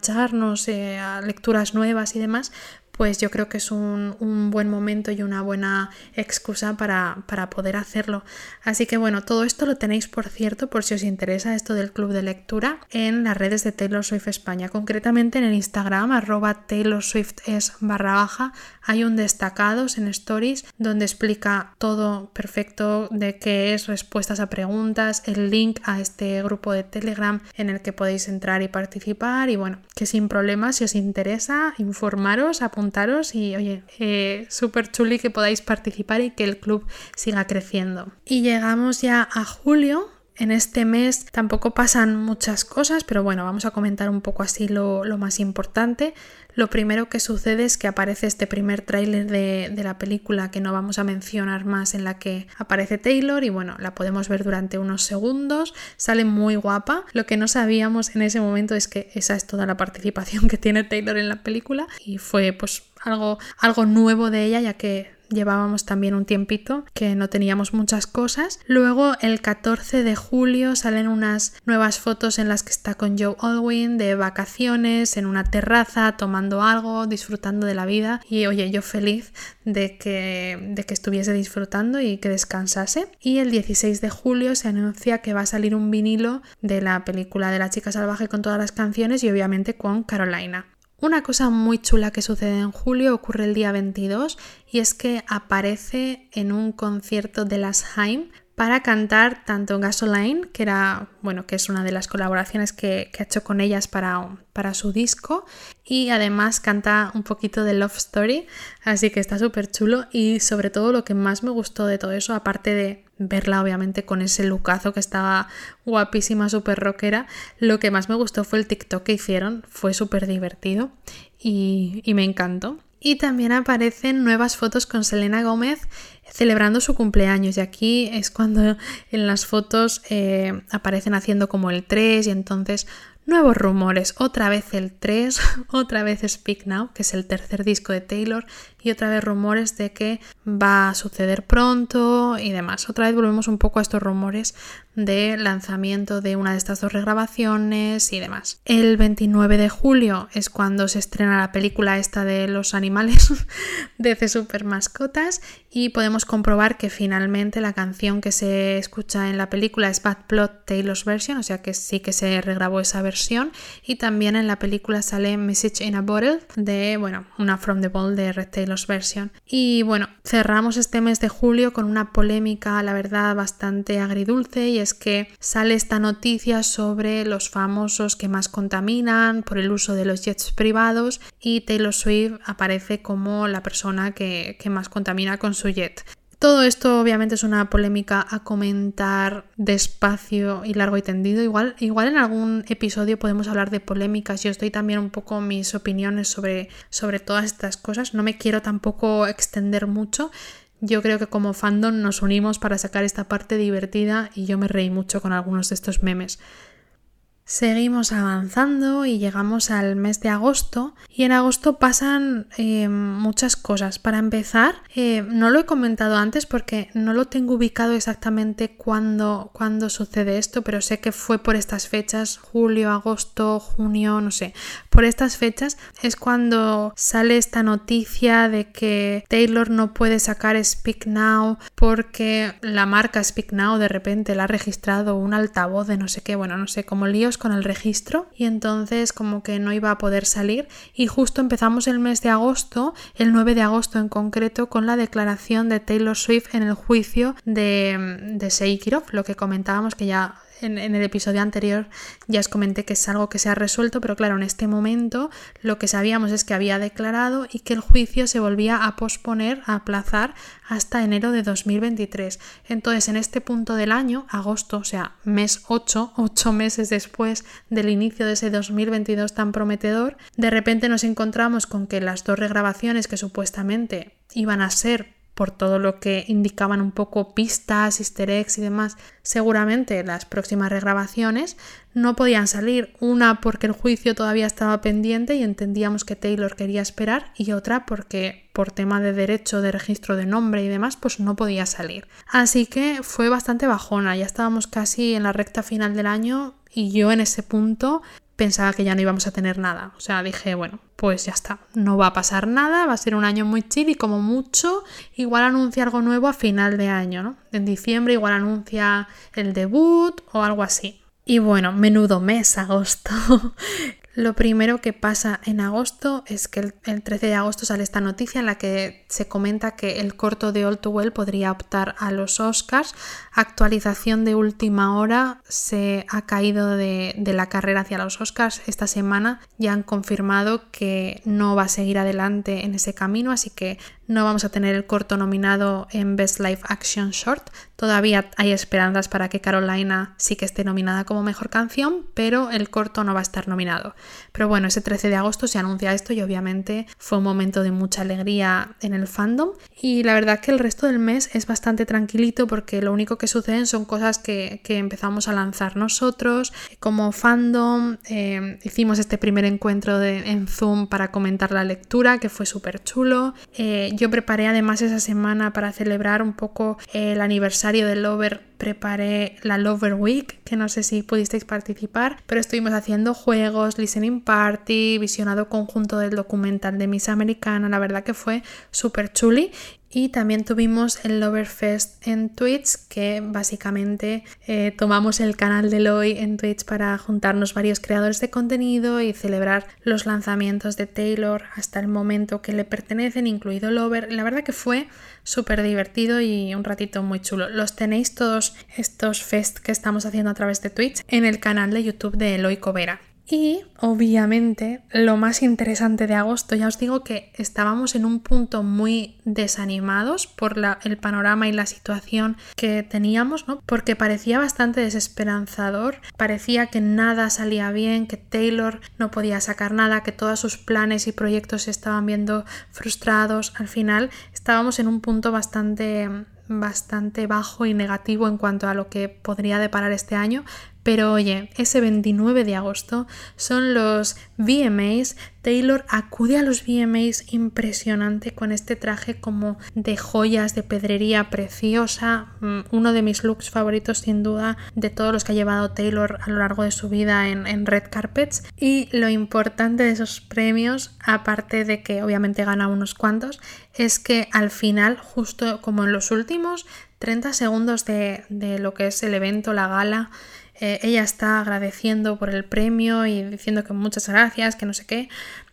eh, a lecturas nuevas y demás, pues yo creo que es un, buen momento y una buena excusa para, para, poder hacerlo. Así que bueno, todo esto lo tenéis, por cierto, por si os interesa esto del club de lectura, en las redes de Taylor Swift España, concretamente en el Instagram, arroba Taylor Swift es barra baja, hay un destacados en stories donde explica todo perfecto de qué es respuestas a preguntas, el link a este grupo de Telegram en el que podéis entrar y participar y bueno, que sin problemas si os interesa informaros, apuntaros y oye, eh, súper chuli que podáis participar y que el club siga creciendo. Y llegamos ya a julio, en este mes tampoco pasan muchas cosas, pero bueno, vamos a comentar un poco así lo, más importante. Lo primero que sucede es que aparece este primer tráiler de, la película que no vamos a mencionar más en la que aparece Taylor y bueno, la podemos ver durante unos segundos, sale muy guapa. Lo que no sabíamos en ese momento es que esa es toda la participación que tiene Taylor en la película y fue pues algo nuevo de ella ya que llevábamos también un tiempito que no teníamos muchas cosas. Luego el 14 de julio salen unas nuevas fotos en las que está con Joe Alwyn de vacaciones en una terraza tomando algo, disfrutando de la vida y oye, yo feliz de que, de que estuviese disfrutando y que descansase. Y el 16 de julio se anuncia que va a salir un vinilo de la película de la chica salvaje con todas las canciones y obviamente con Carolina. Una cosa muy chula que sucede en julio ocurre el día 22 y es que aparece en un concierto de las Haim para cantar tanto Gasoline, que era, bueno, que es una de las colaboraciones que, ha hecho con ellas para, para, su disco, y además canta un poquito de Love Story, así que está súper chulo y sobre todo lo que más me gustó de todo eso, aparte de verla obviamente con ese lucazo que estaba guapísima, súper rockera. Lo que más me gustó fue el TikTok que hicieron, fue súper divertido y, me encantó. Y también aparecen nuevas fotos con Selena Gómez celebrando su cumpleaños. Y aquí es cuando en las fotos eh, aparecen haciendo como el 3 y entonces Nuevos rumores, otra vez el 3, otra vez Speak Now, que es el tercer disco de Taylor, y otra vez rumores de que va a suceder pronto y demás. Otra vez volvemos un poco a estos rumores de lanzamiento de una de estas dos regrabaciones y demás. El 29 de julio es cuando se estrena la película esta de los animales de C Super Mascotas y podemos comprobar que finalmente la canción que se escucha en la película es Bad Plot Taylor's Version, o sea que sí que se regrabó esa versión y también en la película sale Message in a Bottle de, bueno, una From the Ball de Red Taylor Y bueno, cerramos este mes de julio con una polémica, la verdad, bastante agridulce y es que sale esta noticia sobre los famosos que más contaminan por el uso de los jets privados y Taylor Swift aparece como la persona que, que más contamina con su jet. Todo esto obviamente es una polémica a comentar despacio y largo y tendido. Igual, igual en algún episodio podemos hablar de polémicas. Yo estoy también un poco mis opiniones sobre, sobre todas estas cosas. No me quiero tampoco extender mucho. Yo creo que como fandom nos unimos para sacar esta parte divertida y yo me reí mucho con algunos de estos memes. Seguimos avanzando y llegamos al mes de agosto y en agosto pasan eh, muchas cosas. Para empezar, eh, no lo he comentado antes porque no lo tengo ubicado exactamente cuándo, cuándo sucede esto, pero sé que fue por estas fechas, julio, agosto, junio, no sé. Por estas fechas es cuando sale esta noticia de que Taylor no puede sacar Speak Now porque la marca Speak Now de repente le ha registrado un altavoz de no sé qué, bueno, no sé, como líos con el registro y entonces como que no iba a poder salir. Y justo empezamos el mes de agosto, el 9 de agosto en concreto, con la declaración de Taylor Swift en el juicio de, de Seikirov, lo que comentábamos que ya en, el episodio anterior ya os comenté que es algo que se ha resuelto, pero claro, en este momento lo que sabíamos es que había declarado y que el juicio se volvía a posponer, a aplazar hasta enero de 2023. Entonces, en este punto del año, agosto, o sea, mes 8, 8 meses después del inicio de ese 2022 tan prometedor, de repente nos encontramos con que las dos regrabaciones que supuestamente iban a ser por todo lo que indicaban un poco pistas, easter eggs y demás, seguramente las próximas regrabaciones no podían salir. Una porque el juicio todavía estaba pendiente y entendíamos que Taylor quería esperar y otra porque por tema de derecho de registro de nombre y demás pues no podía salir. Así que fue bastante bajona, ya estábamos casi en la recta final del año y yo en ese punto pensaba que ya no íbamos a tener nada. O sea, dije, bueno, pues ya está, no va a pasar nada, va a ser un año muy chill y como mucho, igual anuncia algo nuevo a final de año, ¿no? En diciembre igual anuncia el debut o algo así. Y bueno, menudo mes, agosto. Lo primero que pasa en agosto es que el, 13 de agosto sale esta noticia en la que se comenta que el corto de All Too Well podría optar a los Oscars. Actualización de última hora se ha caído de, de la carrera hacia los Oscars. Esta semana ya han confirmado que no va a seguir adelante en ese camino, así que no vamos a tener el corto nominado en Best Live Action Short. Todavía hay esperanzas para que Carolina sí que esté nominada como mejor canción, pero el corto no va a estar nominado. Pero bueno, ese 13 de agosto se anuncia esto y obviamente fue un momento de mucha alegría en el fandom. Y la verdad que el resto del mes es bastante tranquilito porque lo único que suceden son cosas que, empezamos a lanzar nosotros. Como fandom, eh, hicimos este primer encuentro en Zoom para comentar la lectura, que fue súper chulo. Eh, yo preparé además esa semana para celebrar un poco el aniversario del Lover, preparé la Lover Week, que no sé si pudisteis participar, pero estuvimos haciendo juegos, listening party, visionado conjunto del documental de Miss Americana, la verdad que fue súper chuli y también tuvimos el Loverfest en Twitch, que básicamente eh, tomamos el canal de Loy en Twitch para juntarnos varios creadores de contenido y celebrar los lanzamientos de Taylor hasta el momento que le pertenecen, incluido Lover. La verdad que fue súper divertido y un ratito muy chulo. Los tenéis todos estos fest que estamos haciendo a través de Twitch en el canal de YouTube de Eloy Covera. Y obviamente lo más interesante de agosto, ya os digo que estábamos en un punto muy desanimados por el panorama y la situación que teníamos, ¿no? Porque parecía bastante desesperanzador, parecía que nada salía bien, que Taylor no podía sacar nada, que todos sus planes y proyectos se estaban viendo frustrados. Al final estábamos en un punto bastante bastante bajo y negativo en cuanto a lo que podría deparar este año, pero oye, ese 29 de agosto son los VMAs. Taylor acude a los VMAs impresionante con este traje como de joyas de pedrería preciosa. Mm, uno de mis looks favoritos sin duda de todos los que ha llevado Taylor a lo largo de su vida en, en red carpets. Y lo importante de esos premios, aparte de que obviamente gana unos cuantos, es que al final, justo como en los últimos 30 segundos de, de lo que es el evento, la gala, eh, ella está agradeciendo por el premio y diciendo que muchas gracias, que no sé qué.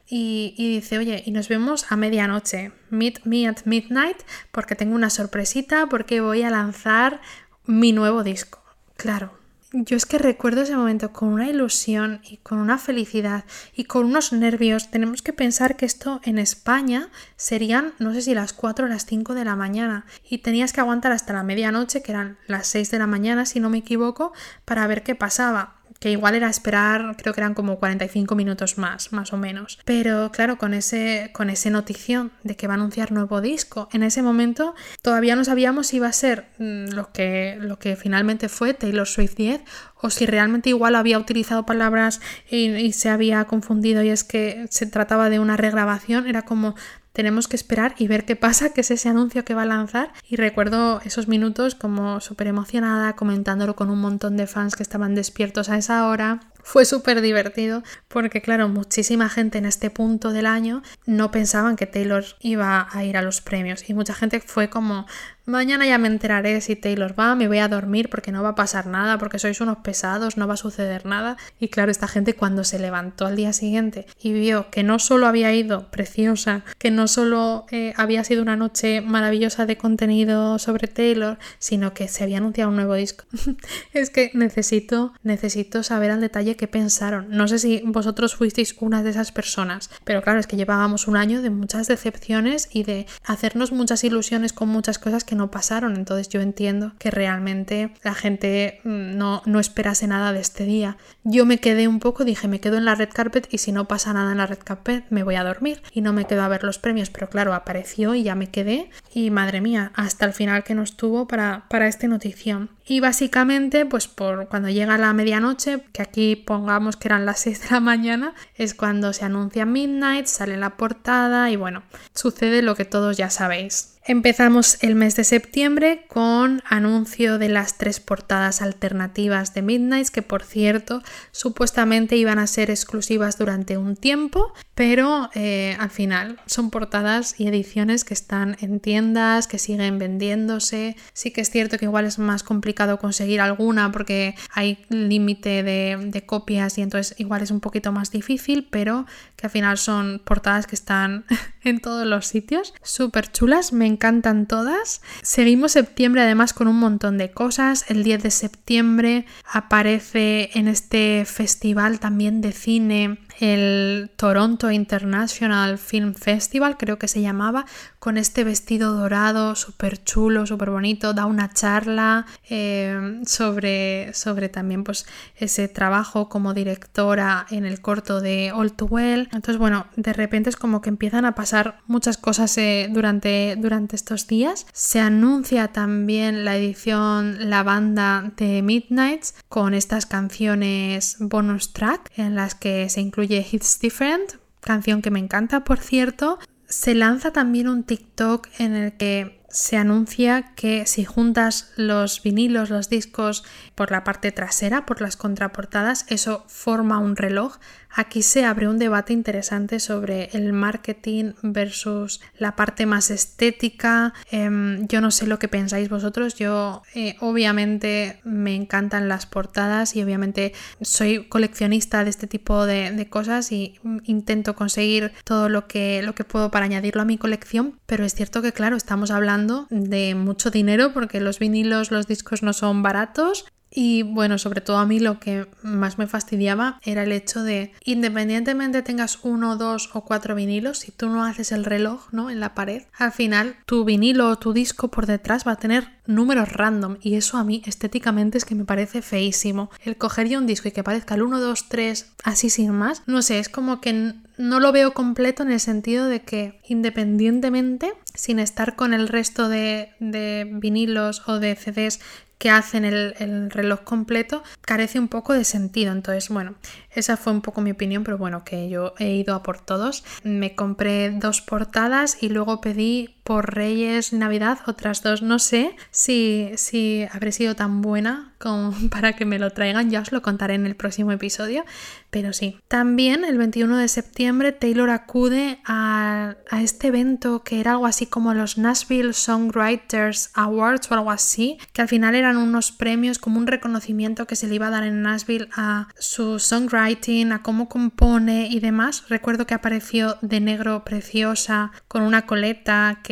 Y, y, dice, oye, y nos vemos a medianoche. Meet me at midnight porque tengo una sorpresita porque voy a lanzar mi nuevo disco. Claro, yo es que recuerdo ese momento con una ilusión y con una felicidad y con unos nervios. Tenemos que pensar que esto en España serían, no sé si las 4 o las 5 de la mañana y tenías que aguantar hasta la medianoche, que eran las 6 de la mañana, si no me equivoco, para ver qué pasaba. Que igual era esperar, creo que eran como 45 minutos más, más o menos. Pero claro, con ese, con ese notición de que va a anunciar nuevo disco, en ese momento todavía no sabíamos si iba a ser mm, lo que, lo que finalmente fue Taylor Swift 10 o si realmente igual había utilizado palabras y, se había confundido y es que se trataba de una regrabación, era como tenemos que esperar y ver qué pasa, que es ese anuncio que va a lanzar. Y recuerdo esos minutos como súper emocionada, comentándolo con un montón de fans que estaban despiertos a esa hora. Fue súper divertido porque, claro, muchísima gente en este punto del año no pensaban que Taylor iba a ir a los premios y mucha gente fue como, Mañana ya me enteraré si Taylor va, me voy a dormir porque no va a pasar nada, porque sois unos pesados, no va a suceder nada. Y claro, esta gente cuando se levantó al día siguiente y vio que no solo había ido preciosa, que no solo eh, había sido una noche maravillosa de contenido sobre Taylor, sino que se había anunciado un nuevo disco. es que necesito, necesito saber al detalle qué pensaron. No sé si vosotros fuisteis una de esas personas, pero claro, es que llevábamos un año de muchas decepciones y de hacernos muchas ilusiones con muchas cosas que no pasaron. Entonces yo entiendo que realmente la gente mm, no, no esperase nada de este día. Yo me quedé un poco, dije, me quedo en la red carpet y si no pasa nada en la red carpet me voy a dormir y no me quedo a ver los premios. Pero claro, apareció y ya me quedé y madre mía, hasta el final que nos tuvo para, para esta notición. Y básicamente, pues por cuando llega la medianoche, que aquí pongamos que eran las 6 de la mañana, es cuando se anuncia Midnight, sale la portada y bueno, sucede lo que todos ya sabéis. Empezamos el mes de septiembre con anuncio de las tres portadas alternativas de Midnight, que por cierto supuestamente iban a ser exclusivas durante un tiempo, pero eh, al final son portadas y ediciones que están en tiendas, que siguen vendiéndose. Sí que es cierto que igual es más complicado conseguir alguna porque hay límite de, de copias y entonces igual es un poquito más difícil, pero que al final son portadas que están en todos los sitios, súper chulas, me encantan todas. Seguimos septiembre además con un montón de cosas. El 10 de septiembre aparece en este festival también de cine el Toronto International Film Festival, creo que se llamaba, con este vestido dorado súper chulo, súper bonito, da una charla eh, sobre, sobre también pues ese trabajo como directora en el corto de All Too Well. Entonces, bueno, de repente es como que empiezan a pasar muchas cosas eh, durante, durante estos días. Se anuncia también la edición La Banda de Midnights con estas canciones bonus track en las que se incluye It's Different, canción que me encanta, por cierto. Se lanza también un TikTok en el que se anuncia que si juntas los vinilos, los discos por la parte trasera, por las contraportadas, eso forma un reloj. Aquí se abre un debate interesante sobre el marketing versus la parte más estética. Em, yo no sé lo que pensáis vosotros. Yo eh, obviamente me encantan las portadas y obviamente soy coleccionista de este tipo de, de, cosas y intento conseguir todo lo que, lo que puedo para añadirlo a mi colección. Pero es cierto que claro, estamos hablando de mucho dinero porque los vinilos, los discos no son baratos y bueno, sobre todo a mí lo que más me fastidiaba era el hecho de, independientemente tengas uno, dos o cuatro vinilos, si tú no haces el reloj, ¿no? En la pared, al final tu vinilo o tu disco por detrás va a tener números random y eso a mí estéticamente es que me parece feísimo. El coger ya un disco y que parezca el 1, 2, 3, así sin más, no sé, es como que no lo veo completo en el sentido de que independientemente, sin estar con el resto de, de vinilos o de CDs que hacen el, reloj completo carece un poco de sentido. Entonces, bueno, esa fue un poco mi opinión, pero bueno, que yo he ido a por todos. Me compré dos portadas y luego pedí por Reyes Navidad otras dos. No sé si, si habré sido tan buena como para que me lo traigan, ya os lo contaré en el próximo episodio, pero sí. También el 21 de septiembre Taylor acude a, a este evento que era algo así como los Nashville Songwriters Awards o algo así, que al final eran unos premios como un reconocimiento que se le iba a dar en Nashville a su songwriting, a cómo compone y demás. Recuerdo que apareció de negro preciosa con una coleta que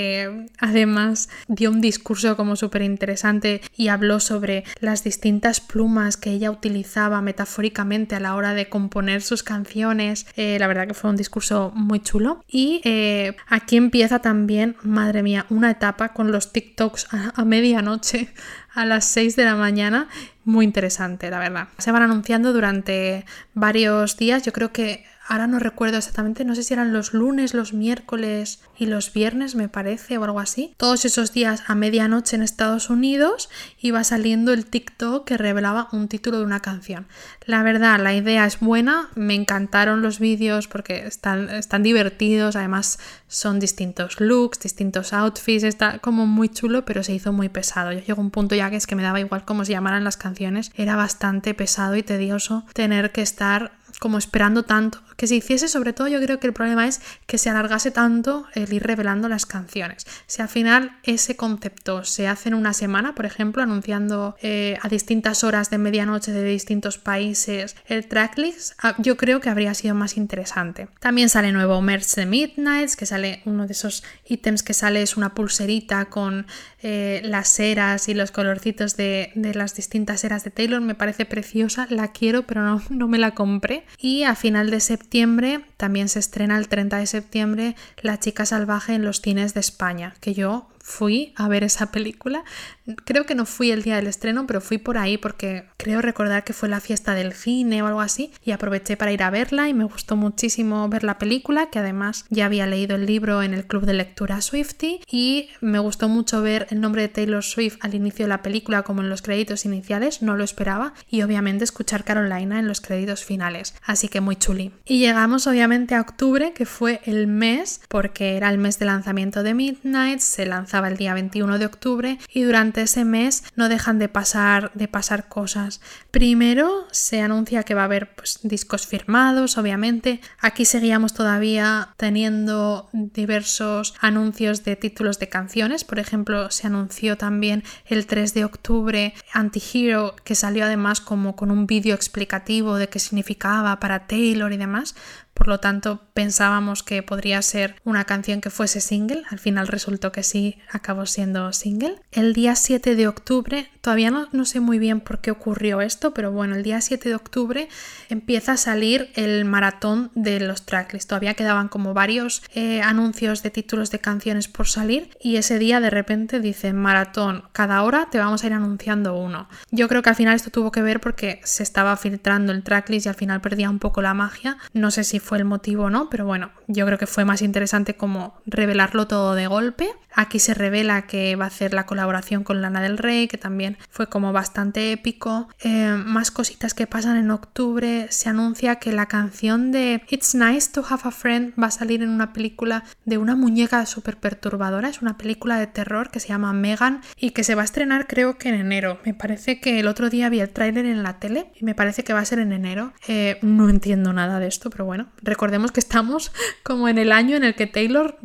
además dio un discurso como súper interesante y habló sobre las distintas plumas que ella utilizaba metafóricamente a la hora de componer sus canciones. Eh, la verdad que fue un discurso muy chulo. Y eh, aquí empieza también, madre mía, una etapa con los TikToks a medianoche a las 6 de la mañana. Muy interesante, la verdad. Se van anunciando durante varios días. Yo creo que ahora no recuerdo exactamente, no sé si eran los lunes, los miércoles y los viernes, me parece, o algo así. Todos esos días a medianoche en Estados Unidos iba saliendo el TikTok que revelaba un título de una canción. La verdad, la idea es buena, me encantaron los vídeos porque están, divertidos, además son distintos looks, distintos outfits, está como muy chulo, pero se hizo muy pesado. Yo llego a un punto ya que es que me daba igual cómo se llamaran las canciones, era bastante pesado y tedioso tener que estar como esperando tanto. Que se hiciese, sobre todo, yo creo que el problema es que se alargase tanto el ir revelando las canciones. Si al final ese concepto se hace en una semana, por ejemplo, anunciando eh, a distintas horas de medianoche de distintos países el tracklist, ah, yo creo que habría sido más interesante. También sale nuevo merch de Midnights, que sale uno de esos ítems que sale es una pulserita con eh, las eras y los colorcitos de, las distintas eras de Taylor. Me parece preciosa, la quiero, pero no, no me la compré. Y a final de septiembre también se estrena el 30 de septiembre La chica salvaje en los cines de España, que yo fui a ver esa película. Creo que no fui el día del estreno, pero fui por ahí porque creo recordar que fue la fiesta del cine o algo así y aproveché para ir a verla y me gustó muchísimo ver la película, que además ya había leído el libro en el club de lectura Swifty y me gustó mucho ver el nombre de Taylor Swift al inicio de la película como en los créditos iniciales, no lo esperaba y obviamente escuchar Carolina en los créditos finales, así que muy chuli. Y llegamos obviamente a octubre, que fue el mes, porque era el mes de lanzamiento de Midnight, se lanzaba el día 21 de octubre y durante ese mes no dejan de pasar, de pasar cosas. Primero se anuncia que va a haber pues, discos firmados, obviamente. Aquí seguíamos todavía teniendo diversos anuncios de títulos de canciones. Por ejemplo, se anunció también el 3 de octubre Antihero, que salió además como con un vídeo explicativo de qué significaba para Taylor y demás. Por lo tanto, pensábamos que podría ser una canción que fuese single. Al final resultó que sí, acabó siendo single. El día 7 de octubre, todavía no, no sé muy bien por qué ocurrió esto, pero bueno, el día 7 de octubre empieza a salir el maratón de los tracklists. Todavía quedaban como varios eh, anuncios de títulos de canciones por salir y ese día de repente dicen maratón, cada hora te vamos a ir anunciando uno. Yo creo que al final esto tuvo que ver porque se estaba filtrando el tracklist y al final perdía un poco la magia. No sé si fue el motivo no, pero bueno, yo creo que fue más interesante como revelarlo todo de golpe. Aquí se revela que va a hacer la colaboración con Lana del Rey, que también fue como bastante épico. Eh, más cositas que pasan en octubre. Se anuncia que la canción de It's Nice to Have a Friend va a salir en una película de una muñeca súper perturbadora. Es una película de terror que se llama Megan y que se va a estrenar creo que en enero. Me parece que el otro día vi el tráiler en la tele y me parece que va a ser en enero. Eh, no entiendo nada de esto, pero bueno, recordemos que estamos como en el año en el que Taylor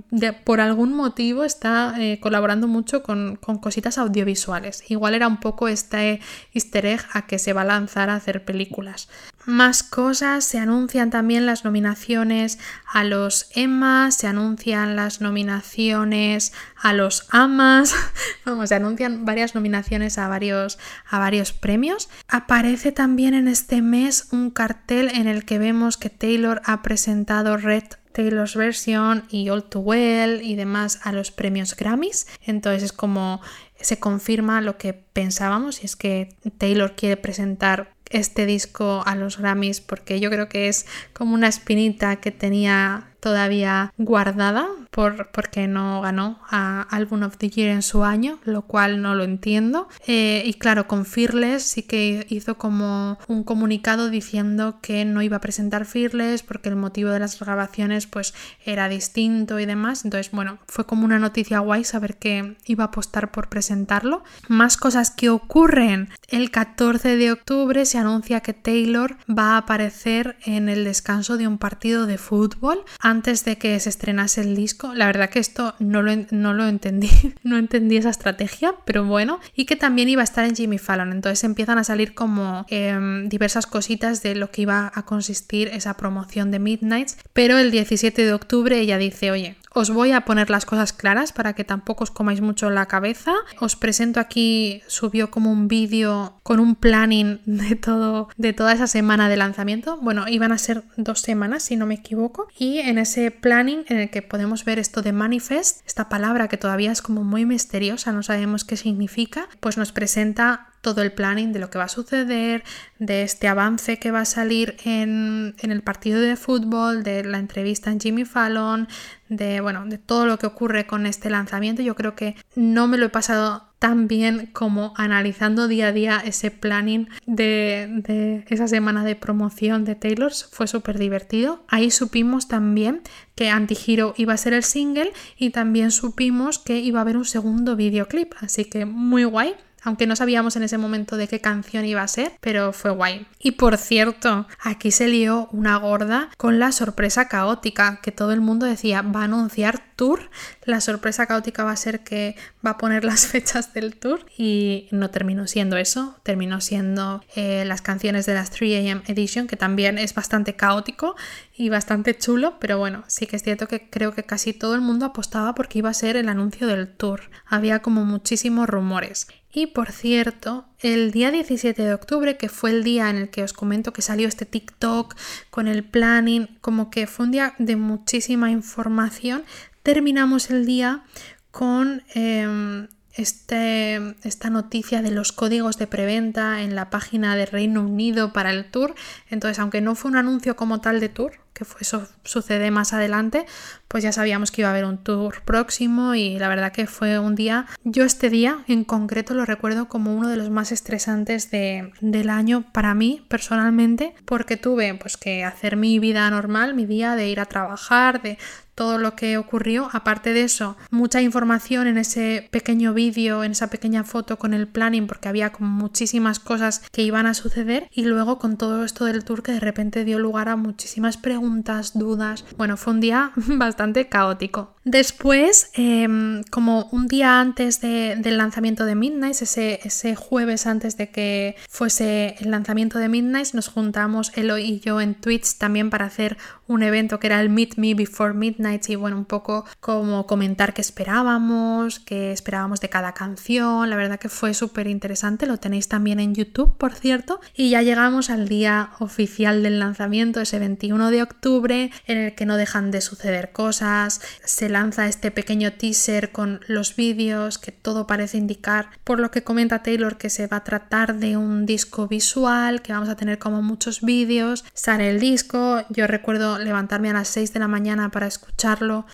por algún motivo está eh, colaborando mucho con, con, cositas audiovisuales. Igual era un poco este easter egg a que se va a lanzar a hacer películas. Más cosas, se anuncian también las nominaciones a los Emma, se anuncian las nominaciones a los Amas, vamos, se anuncian varias nominaciones a varios, a varios premios. Aparece también en este mes un cartel en el que vemos que Taylor ha presentado Red Taylor's Version y All Too Well y demás a los premios Grammys. Entonces es como se confirma lo que pensábamos y es que Taylor quiere presentar este disco a los Grammys porque yo creo que es como una espinita que tenía todavía guardada por, porque no ganó a Album of the Year en su año, lo cual no lo entiendo. Eh, y claro, con Fearless sí que hizo como un comunicado diciendo que no iba a presentar Fearless porque el motivo de las grabaciones pues era distinto y demás. Entonces, bueno, fue como una noticia guay saber que iba a apostar por presentarlo. Más cosas que ocurren. El 14 de octubre se anuncia que Taylor va a aparecer en el descanso de un partido de fútbol antes de que se estrenase el disco. La verdad que esto no lo, no lo entendí, no entendí esa estrategia, pero bueno, y que también iba a estar en Jimmy Fallon. Entonces empiezan a salir como em, diversas cositas de lo que iba a consistir esa promoción de Midnights, pero el 17 de octubre ella dice, oye, Os voy a poner las cosas claras para que tampoco os comáis mucho la cabeza. Os presento aquí, subió como un vídeo con un planning de todo, de toda esa semana de lanzamiento. Bueno, iban a ser dos semanas, si no me equivoco. Y en ese planning en el que podemos ver esto de manifest, esta palabra que todavía es como muy misteriosa, no sabemos qué significa, pues nos presenta todo el planning de lo que va a suceder, de este avance que va a salir en, en, el partido de fútbol, de la entrevista en Jimmy Fallon, de bueno, de todo lo que ocurre con este lanzamiento. Yo creo que no me lo he pasado tan bien como analizando día a día ese planning de, de esa semana de promoción de Taylors. Fue súper divertido. Ahí supimos también que Antihero iba a ser el single y también supimos que iba a haber un segundo videoclip. Así que muy guay aunque no sabíamos en ese momento de qué canción iba a ser, pero fue guay. Y por cierto, aquí se lió una gorda con la sorpresa caótica, que todo el mundo decía, va a anunciar tour. La sorpresa caótica va a ser que va a poner las fechas del tour y no terminó siendo eso, terminó siendo eh, las canciones de las 3am Edition, que también es bastante caótico y bastante chulo, pero bueno, sí que es cierto que creo que casi todo el mundo apostaba porque iba a ser el anuncio del tour. Había como muchísimos rumores. Y por cierto, el día 17 de octubre, que fue el día en el que os comento que salió este TikTok con el planning, como que fue un día de muchísima información, terminamos el día con em, este, esta noticia de los códigos de preventa en la página de Reino Unido para el tour. Entonces, aunque no fue un anuncio como tal de tour, que eso sucede más adelante, pues ya sabíamos que iba a haber un tour próximo y la verdad que fue un día, yo este día en concreto lo recuerdo como uno de los más estresantes de, del año para mí personalmente, porque tuve pues que hacer mi vida normal, mi día de ir a trabajar, de todo lo que ocurrió. Aparte de eso, mucha información en ese pequeño vídeo, en esa pequeña foto con el planning, porque había como muchísimas cosas que iban a suceder. Y luego con todo esto del tour que de repente dio lugar a muchísimas preguntas dudas. Bueno, fue un día bastante caótico. Después, em, como un día antes del lanzamiento de Midnight, ese, ese jueves antes de que fuese el lanzamiento de Midnight, nos juntamos Eloy y yo en Twitch también para hacer un evento que era el Meet Me Before Midnight y bueno, un poco como comentar qué esperábamos, qué esperábamos de cada canción. La verdad que fue súper interesante, lo tenéis también en YouTube, por cierto. Y ya llegamos al día oficial del lanzamiento, ese 21 de octubre, en el que no dejan de suceder cosas. Se lanza este pequeño teaser con los vídeos que todo parece indicar, por lo que comenta Taylor que se va a tratar de un disco visual, que vamos a tener como muchos vídeos. Sale el disco, yo recuerdo levantarme a las 6 de la mañana para escucharlo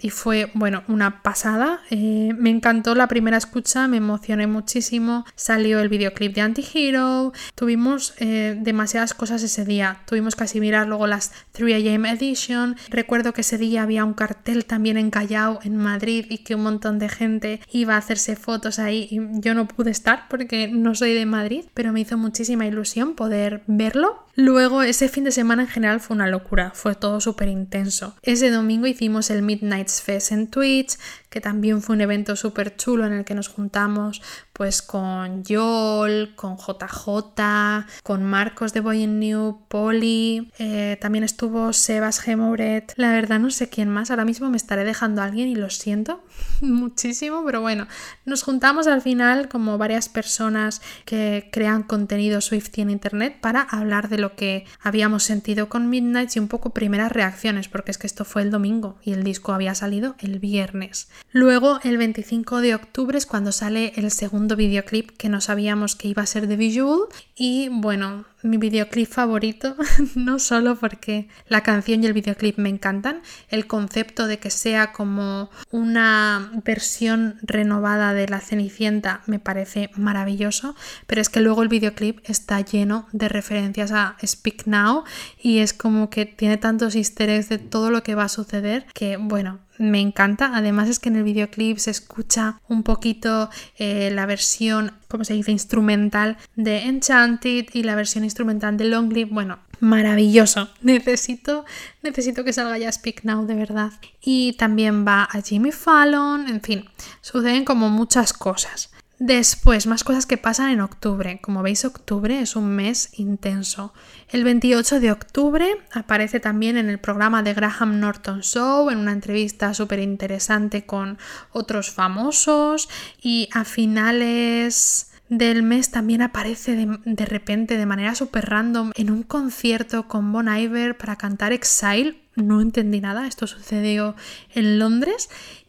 y fue, bueno, una pasada. Eh, me encantó la primera escucha, me emocioné muchísimo. Salió el videoclip de Anti-Hero, tuvimos eh, demasiadas cosas ese día. Tuvimos casi mirar luego las 3am Edition. Recuerdo que ese día había un cartel también en Callao, en Madrid, y que un montón de gente iba a hacerse fotos ahí. Y yo no pude estar porque no soy de Madrid, pero me hizo muchísima ilusión poder verlo. Luego, ese fin de semana en general fue una locura, fue todo súper intenso. Ese domingo hicimos el Midnight's Fest en Twitch, que también fue un evento súper chulo en el que nos juntamos pues con Yol, con JJ, con Marcos de Boy New, Poli, eh, también estuvo Sebas Gemoret, la verdad no sé quién más, ahora mismo me estaré dejando a alguien y lo siento muchísimo, pero bueno, nos juntamos al final como varias personas que crean contenido Swifty en internet para hablar de lo que habíamos sentido con Midnight y un poco primeras reacciones, porque es que esto fue el domingo y el disco había salido el viernes. Luego, el 25 de octubre es cuando sale el segundo videoclip que no sabíamos que iba a ser de Visual y bueno, mi videoclip favorito, no solo porque la canción y el videoclip me encantan, el concepto de que sea como una versión renovada de la Cenicienta me parece maravilloso, pero es que luego el videoclip está lleno de referencias a Speak Now y es como que tiene tantos easter eggs de todo lo que va a suceder que bueno, me encanta. Además es que en el videoclip se escucha un poquito eh, la versión, como se dice?, instrumental de Enchanted y la versión instrumental de Long Live. Bueno, maravilloso. Necesito, necesito que salga ya Speak Now, de verdad. Y también va a Jimmy Fallon, en fin, suceden como muchas cosas. Después, más cosas que pasan en octubre. Como veis, octubre es un mes intenso. El 28 de octubre aparece también en el programa de Graham Norton Show, en una entrevista súper interesante con otros famosos. Y a finales del mes también aparece de, de repente, de manera súper random, en un concierto con Bon Iver para cantar Exile. No entendí nada, esto sucedió en Londres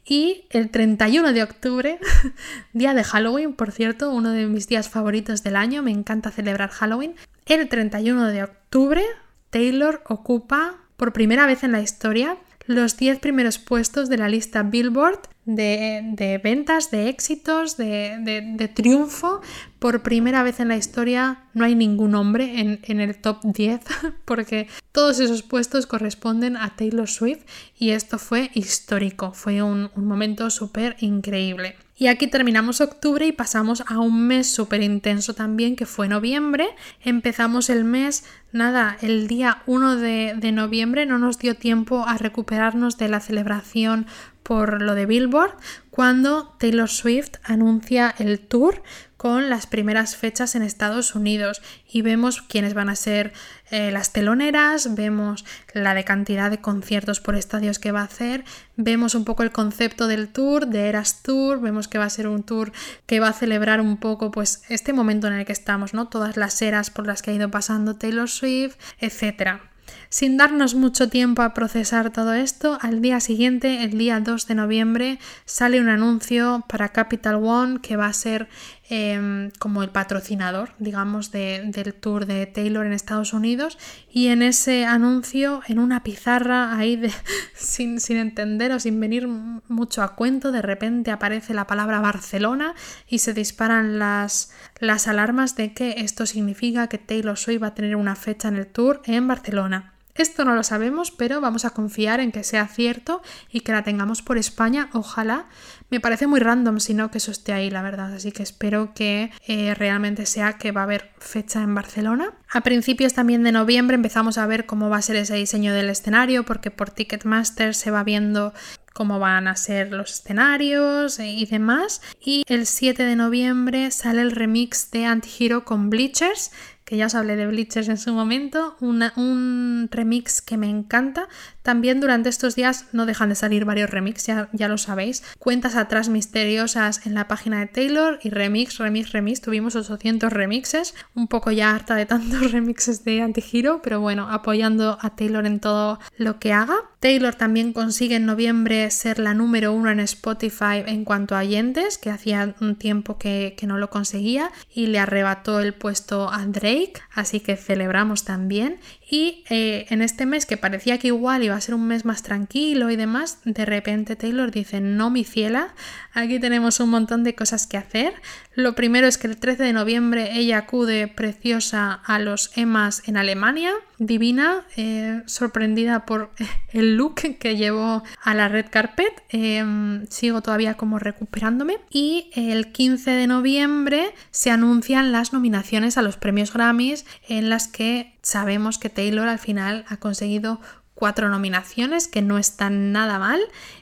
y el 31 de octubre, día de Halloween, por cierto, uno de mis días favoritos del año, me encanta celebrar Halloween. El 31 de octubre, Taylor ocupa por primera vez en la historia los 10 primeros puestos de la lista Billboard de, ventas, de éxitos, de, triunfo. Por primera vez en la historia no hay ningún hombre en, el top 10 porque todos esos puestos corresponden a Taylor Swift y esto fue histórico, fue un, un momento súper increíble. Y aquí terminamos octubre y pasamos a un mes súper intenso también que fue noviembre. Empezamos el mes, nada, el día 1 de, de, noviembre no nos dio tiempo a recuperarnos de la celebración por lo de Billboard cuando Taylor Swift anuncia el tour con las primeras fechas en Estados Unidos y vemos quiénes van a ser eh, las teloneras, vemos la de cantidad de conciertos por estadios que va a hacer, vemos un poco el concepto del tour, de Eras Tour, vemos que va a ser un tour que va a celebrar un poco pues este momento en el que estamos, ¿no? Todas las eras por las que ha ido pasando Taylor Swift, etcétera. Sin darnos mucho tiempo a procesar todo esto, al día siguiente, el día 2 de noviembre, sale un anuncio para Capital One que va a ser em, como el patrocinador, digamos, del tour de Taylor en Estados Unidos. Y en ese anuncio, en una pizarra ahí de, sin, sin entender o sin venir mucho a cuento, de repente aparece la palabra Barcelona y se disparan las, las alarmas de que esto significa que Taylor Swift va a tener una fecha en el tour en Barcelona. Esto no lo sabemos, pero vamos a confiar en que sea cierto y que la tengamos por España, ojalá. Me parece muy random si no que eso esté ahí, la verdad, así que espero que eh, realmente sea que va a haber fecha en Barcelona. A principios también de noviembre empezamos a ver cómo va a ser ese diseño del escenario, porque por Ticketmaster se va viendo cómo van a ser los escenarios y demás. Y el 7 de noviembre sale el remix de Antihero con Bleachers, que ya os hablé de Bleachers en su momento, un remix que me encanta. También durante estos días no dejan de salir varios remixes, ya, lo sabéis. Cuentas atrás misteriosas en la página de Taylor y remix, remix, remix. Tuvimos 800 remixes, un poco ya harta de tantos remixes de Antihero, pero bueno, apoyando a Taylor en todo lo que haga. Taylor también consigue en noviembre ser la número uno en Spotify en cuanto a oyentes, que hacía un tiempo que, que no lo conseguía, y le arrebató el puesto a Drake, así que celebramos también. Y eh, en este mes que parecía que igual iba a ser un mes más tranquilo y demás, de repente Taylor dice, no mi ciela, aquí tenemos un montón de cosas que hacer. Lo primero es que el 13 de noviembre ella acude preciosa a los EMAs en Alemania, divina, eh, sorprendida por el look que llevó a la red carpet. Em, sigo todavía como recuperándome. Y el 15 de noviembre se anuncian las nominaciones a los premios Grammys en las que sabemos que Taylor al final ha conseguido cuatro nominaciones, que no están nada mal.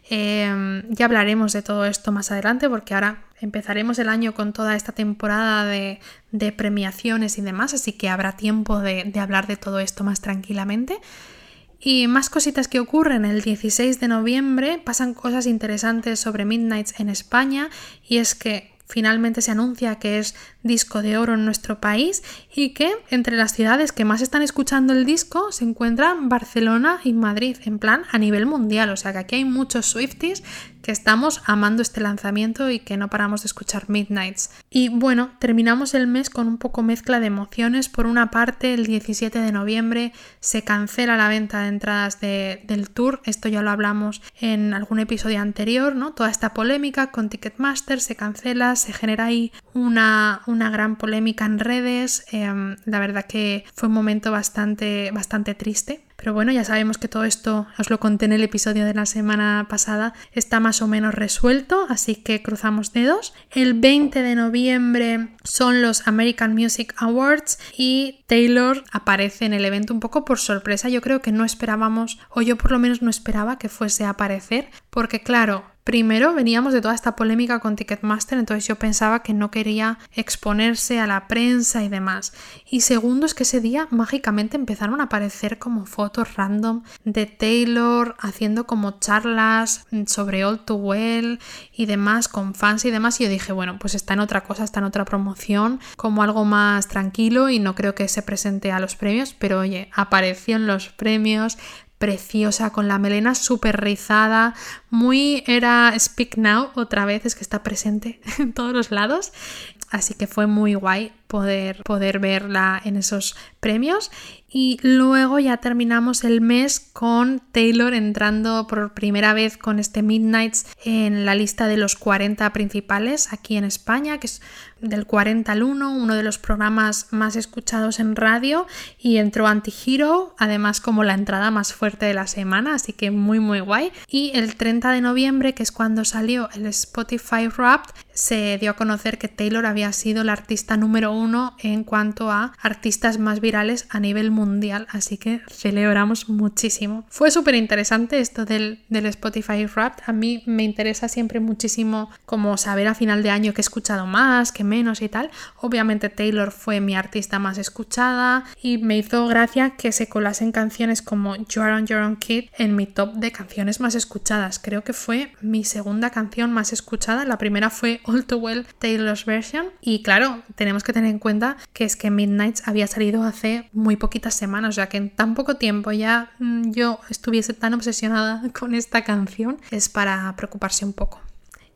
Em, ya hablaremos de todo esto más adelante porque ahora empezaremos el año con toda esta temporada de, premiaciones y demás, así que habrá tiempo de, de hablar de todo esto más tranquilamente. Y más cositas que ocurren el 16 de noviembre, pasan cosas interesantes sobre Midnights en España y es que finalmente se anuncia que es disco de oro en nuestro país y que entre las ciudades que más están escuchando el disco se encuentran Barcelona y Madrid, en plan a nivel mundial. O sea que aquí hay muchos Swifties que estamos amando este lanzamiento y que no paramos de escuchar Midnights. Y bueno, terminamos el mes con un poco mezcla de emociones. Por una parte, el 17 de noviembre se cancela la venta de entradas del tour. Esto ya lo hablamos en algún episodio anterior, ¿no? Toda esta polémica con Ticketmaster se cancela, se genera ahí una, una gran polémica en redes. Em, la verdad que fue un momento bastante, bastante triste. Pero bueno, ya sabemos que todo esto, os lo conté en el episodio de la semana pasada, está más o menos resuelto, así que cruzamos dedos. El 20 de noviembre son los American Music Awards y Taylor aparece en el evento un poco por sorpresa. Yo creo que no esperábamos, o yo por lo menos no esperaba que fuese a aparecer, porque claro, Primero, veníamos de toda esta polémica con Ticketmaster, entonces yo pensaba que no quería exponerse a la prensa y demás. Y segundo, es que ese día mágicamente empezaron a aparecer como fotos random de Taylor haciendo como charlas sobre All Too Well y demás con fans y demás. Y yo dije, bueno, pues está en otra cosa, está en otra promoción, como algo más tranquilo y no creo que se presente a los premios, pero oye, apareció en los premios, preciosa, con la melena súper rizada, muy era Speak Now otra vez, es que está presente en todos los lados. Así que fue muy guay poder, poder verla en esos premios. Y luego ya terminamos el mes con Taylor entrando por primera vez con este Midnights en la lista de los 40 principales aquí en España, que es del 40 al 1, uno de los programas más escuchados en radio y entró Anti-Hero, además como la entrada más fuerte de la semana, así que muy muy guay. Y el 30 de noviembre, que es cuando salió el Spotify Wrapped, se dio a conocer que Taylor había sido la artista número uno en cuanto a artistas más virales a nivel mundial, así que celebramos muchísimo. Fue súper interesante esto del, del Spotify Wrapped, a mí me interesa siempre muchísimo como saber a final de año que he escuchado más, que menos y tal. Obviamente Taylor fue mi artista más escuchada y me hizo gracia que se colasen canciones como You Are On Your Own Kid en mi top de canciones más escuchadas. Creo que fue mi segunda canción más escuchada. La primera fue All Too Well Taylor's Version. Y claro, tenemos que tener en cuenta que es que Midnights había salido hace muy poquitas semanas, o sea que en tan poco tiempo ya mm, yo estuviese tan obsesionada con esta canción es para preocuparse un poco.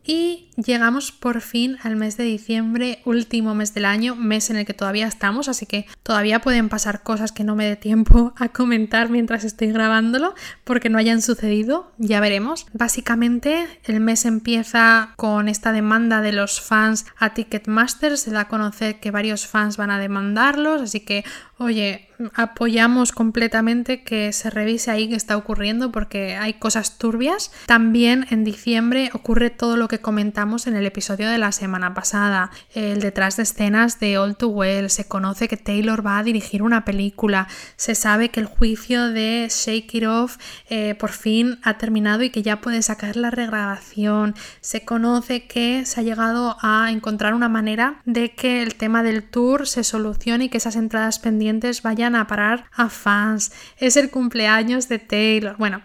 Y llegamos por fin al mes de diciembre, último mes del año, mes en el que todavía estamos, así que todavía pueden pasar cosas que no me dé tiempo a comentar mientras estoy grabándolo, porque no hayan sucedido, ya veremos. Básicamente el mes empieza con esta demanda de los fans a Ticketmaster, se da a conocer que varios fans van a demandarlos, así que oye, apoyamos completamente que se revise ahí qué está ocurriendo porque hay cosas turbias. También en diciembre ocurre todo lo que comentamos en el episodio de la semana pasada, el detrás de escenas de All Too Well, se conoce que Taylor va a dirigir una película, se sabe que el juicio de Shake It Off eh, por fin ha terminado y que ya puede sacar la regrabación, se conoce que se ha llegado a encontrar una manera de que el tema del tour se solucione y que esas entradas pendientes vayan a parar a fans. Es el cumpleaños de Taylor. Bueno,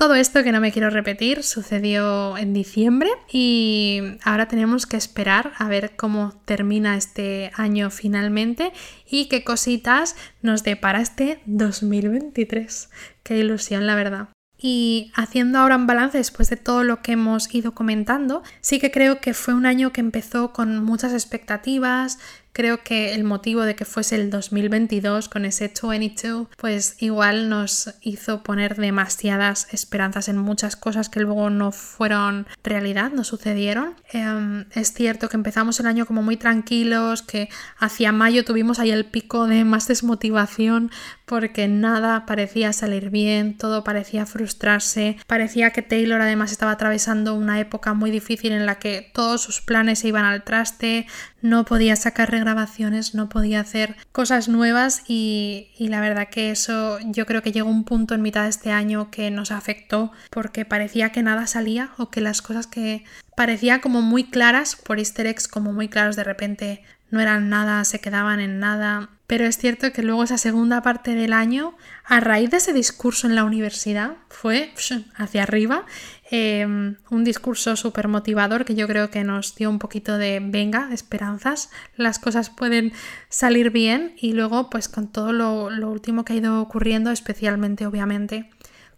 todo esto que no me quiero repetir sucedió en diciembre y ahora tenemos que esperar a ver cómo termina este año finalmente y qué cositas nos depara este 2023. Qué ilusión, la verdad. Y haciendo ahora un balance después de todo lo que hemos ido comentando, sí que creo que fue un año que empezó con muchas expectativas, Creo que el motivo de que fuese el 2022 con ese 22, pues igual nos hizo poner demasiadas esperanzas en muchas cosas que luego no fueron realidad, no sucedieron. Em, es cierto que empezamos el año como muy tranquilos, que hacia mayo tuvimos ahí el pico de más desmotivación porque nada parecía salir bien, todo parecía frustrarse, parecía que Taylor además estaba atravesando una época muy difícil en la que todos sus planes se iban al traste, no podía sacar regrabaciones, no podía hacer cosas nuevas y, la verdad que eso yo creo que llegó un punto en mitad de este año que nos afectó porque parecía que nada salía o que las cosas que parecía como muy claras por easter eggs como muy claros de repente no eran nada, se quedaban en nada. Pero es cierto que luego esa segunda parte del año, a raíz de ese discurso en la universidad, fue hacia arriba Em, un discurso súper motivador que yo creo que nos dio un poquito de venga, esperanzas, las cosas pueden salir bien y luego pues con todo lo, lo último que ha ido ocurriendo, especialmente obviamente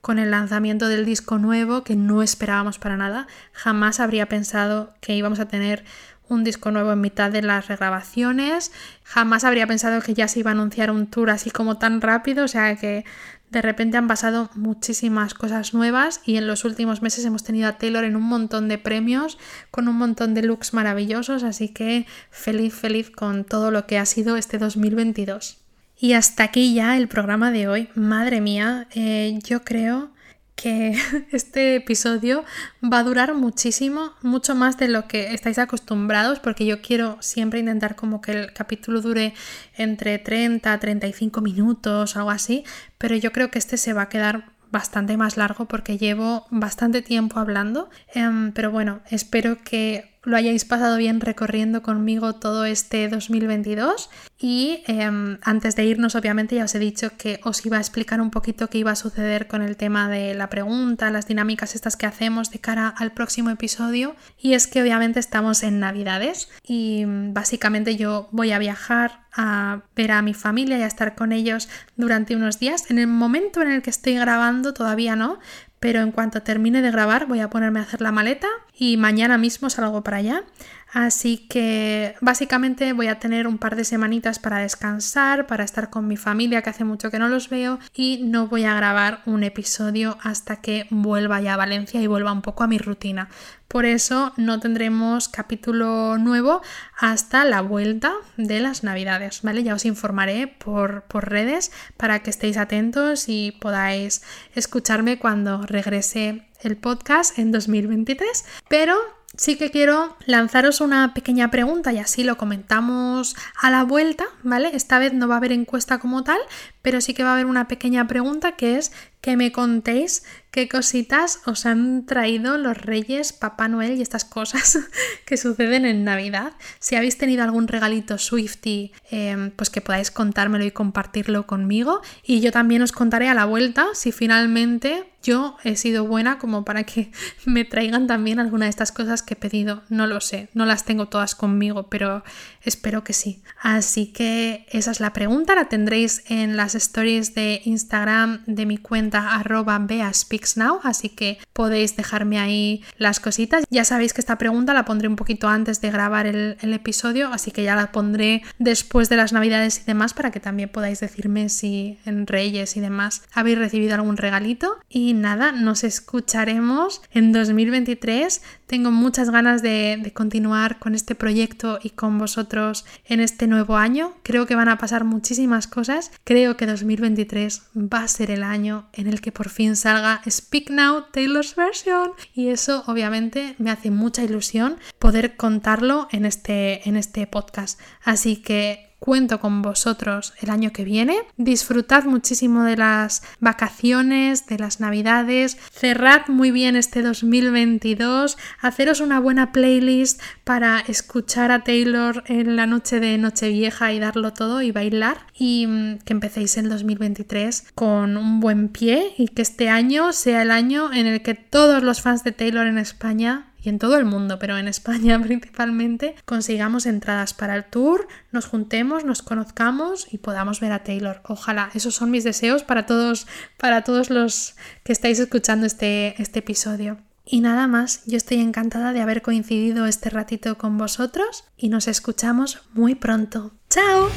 con el lanzamiento del disco nuevo que no esperábamos para nada, jamás habría pensado que íbamos a tener un disco nuevo en mitad de las regrabaciones. Jamás habría pensado que ya se iba a anunciar un tour así como tan rápido, o sea que de repente han pasado muchísimas cosas nuevas y en los últimos meses hemos tenido a Taylor en un montón de premios, con un montón de looks maravillosos, así que feliz, feliz con todo lo que ha sido este 2022. Y hasta aquí ya el programa de hoy. Madre mía, eh, yo creo que este episodio va a durar muchísimo, mucho más de lo que estáis acostumbrados, porque yo quiero siempre intentar como que el capítulo dure entre 30 a 35 minutos, algo así, pero yo creo que este se va a quedar bastante más largo porque llevo bastante tiempo hablando. Em, pero bueno, espero que lo hayáis pasado bien recorriendo conmigo todo este 2022 y em, antes de irnos obviamente ya os he dicho que os iba a explicar un poquito qué iba a suceder con el tema de la pregunta, las dinámicas estas que hacemos de cara al próximo episodio y es que obviamente estamos en navidades y mm, básicamente yo voy a viajar a ver a mi familia y a estar con ellos durante unos días. En el momento en el que estoy grabando todavía no, pero en cuanto termine de grabar voy a ponerme a hacer la maleta y mañana mismo salgo para allá. Así que básicamente voy a tener un par de semanitas para descansar, para estar con mi familia que hace mucho que no los veo y no voy a grabar un episodio hasta que vuelva ya a Valencia y vuelva un poco a mi rutina. Por eso no tendremos capítulo nuevo hasta la vuelta de las navidades, ¿vale? Ya os informaré por, por redes para que estéis atentos y podáis escucharme cuando regrese el podcast en 2023. Pero sí que quiero lanzaros una pequeña pregunta y así lo comentamos a la vuelta, ¿vale? Esta vez no va a haber encuesta como tal, pero sí que va a haber una pequeña pregunta que es que me contéis qué cositas os han traído los reyes, Papá Noel y estas cosas que suceden en Navidad. Si habéis tenido algún regalito Swifty, em, pues que podáis contármelo y compartirlo conmigo. Y yo también os contaré a la vuelta si finalmente yo he sido buena como para que me traigan también alguna de estas cosas que he pedido. No lo sé, no las tengo todas conmigo, pero espero que sí. Así que esa es la pregunta, la tendréis en las stories de Instagram de mi cuenta arroba beaspeaksnow, así que podéis dejarme ahí las cositas. Ya sabéis que esta pregunta la pondré un poquito antes de grabar el, episodio, así que ya la pondré después de las navidades y demás para que también podáis decirme si en Reyes y demás habéis recibido algún regalito. Y nada, nos escucharemos en 2023. Tengo muchas ganas de, de continuar con este proyecto y con vosotros en este nuevo año. Creo que van a pasar muchísimas cosas. Creo que 2023 va a ser el año el que por fin salga Speak Now Taylor's Version y eso obviamente me hace mucha ilusión poder contarlo en este, en este podcast. Así que cuento con vosotros el año que viene. Disfrutad muchísimo de las vacaciones, de las navidades, cerrad muy bien este 2022, haceros una buena playlist para escuchar a Taylor en la noche de Nochevieja y darlo todo y bailar. Y mm, que empecéis el 2023 con un buen pie y que este año sea el año en el que todos los fans de Taylor en España y en todo el mundo, pero en España principalmente, consigamos entradas para el tour, nos juntemos, nos conozcamos y podamos ver a Taylor. Ojalá, esos son mis deseos para todos, para todos los que estáis escuchando este, este episodio. Y nada más, yo estoy encantada de haber coincidido este ratito con vosotros y nos escuchamos muy pronto. ¡Chao!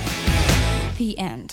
The end.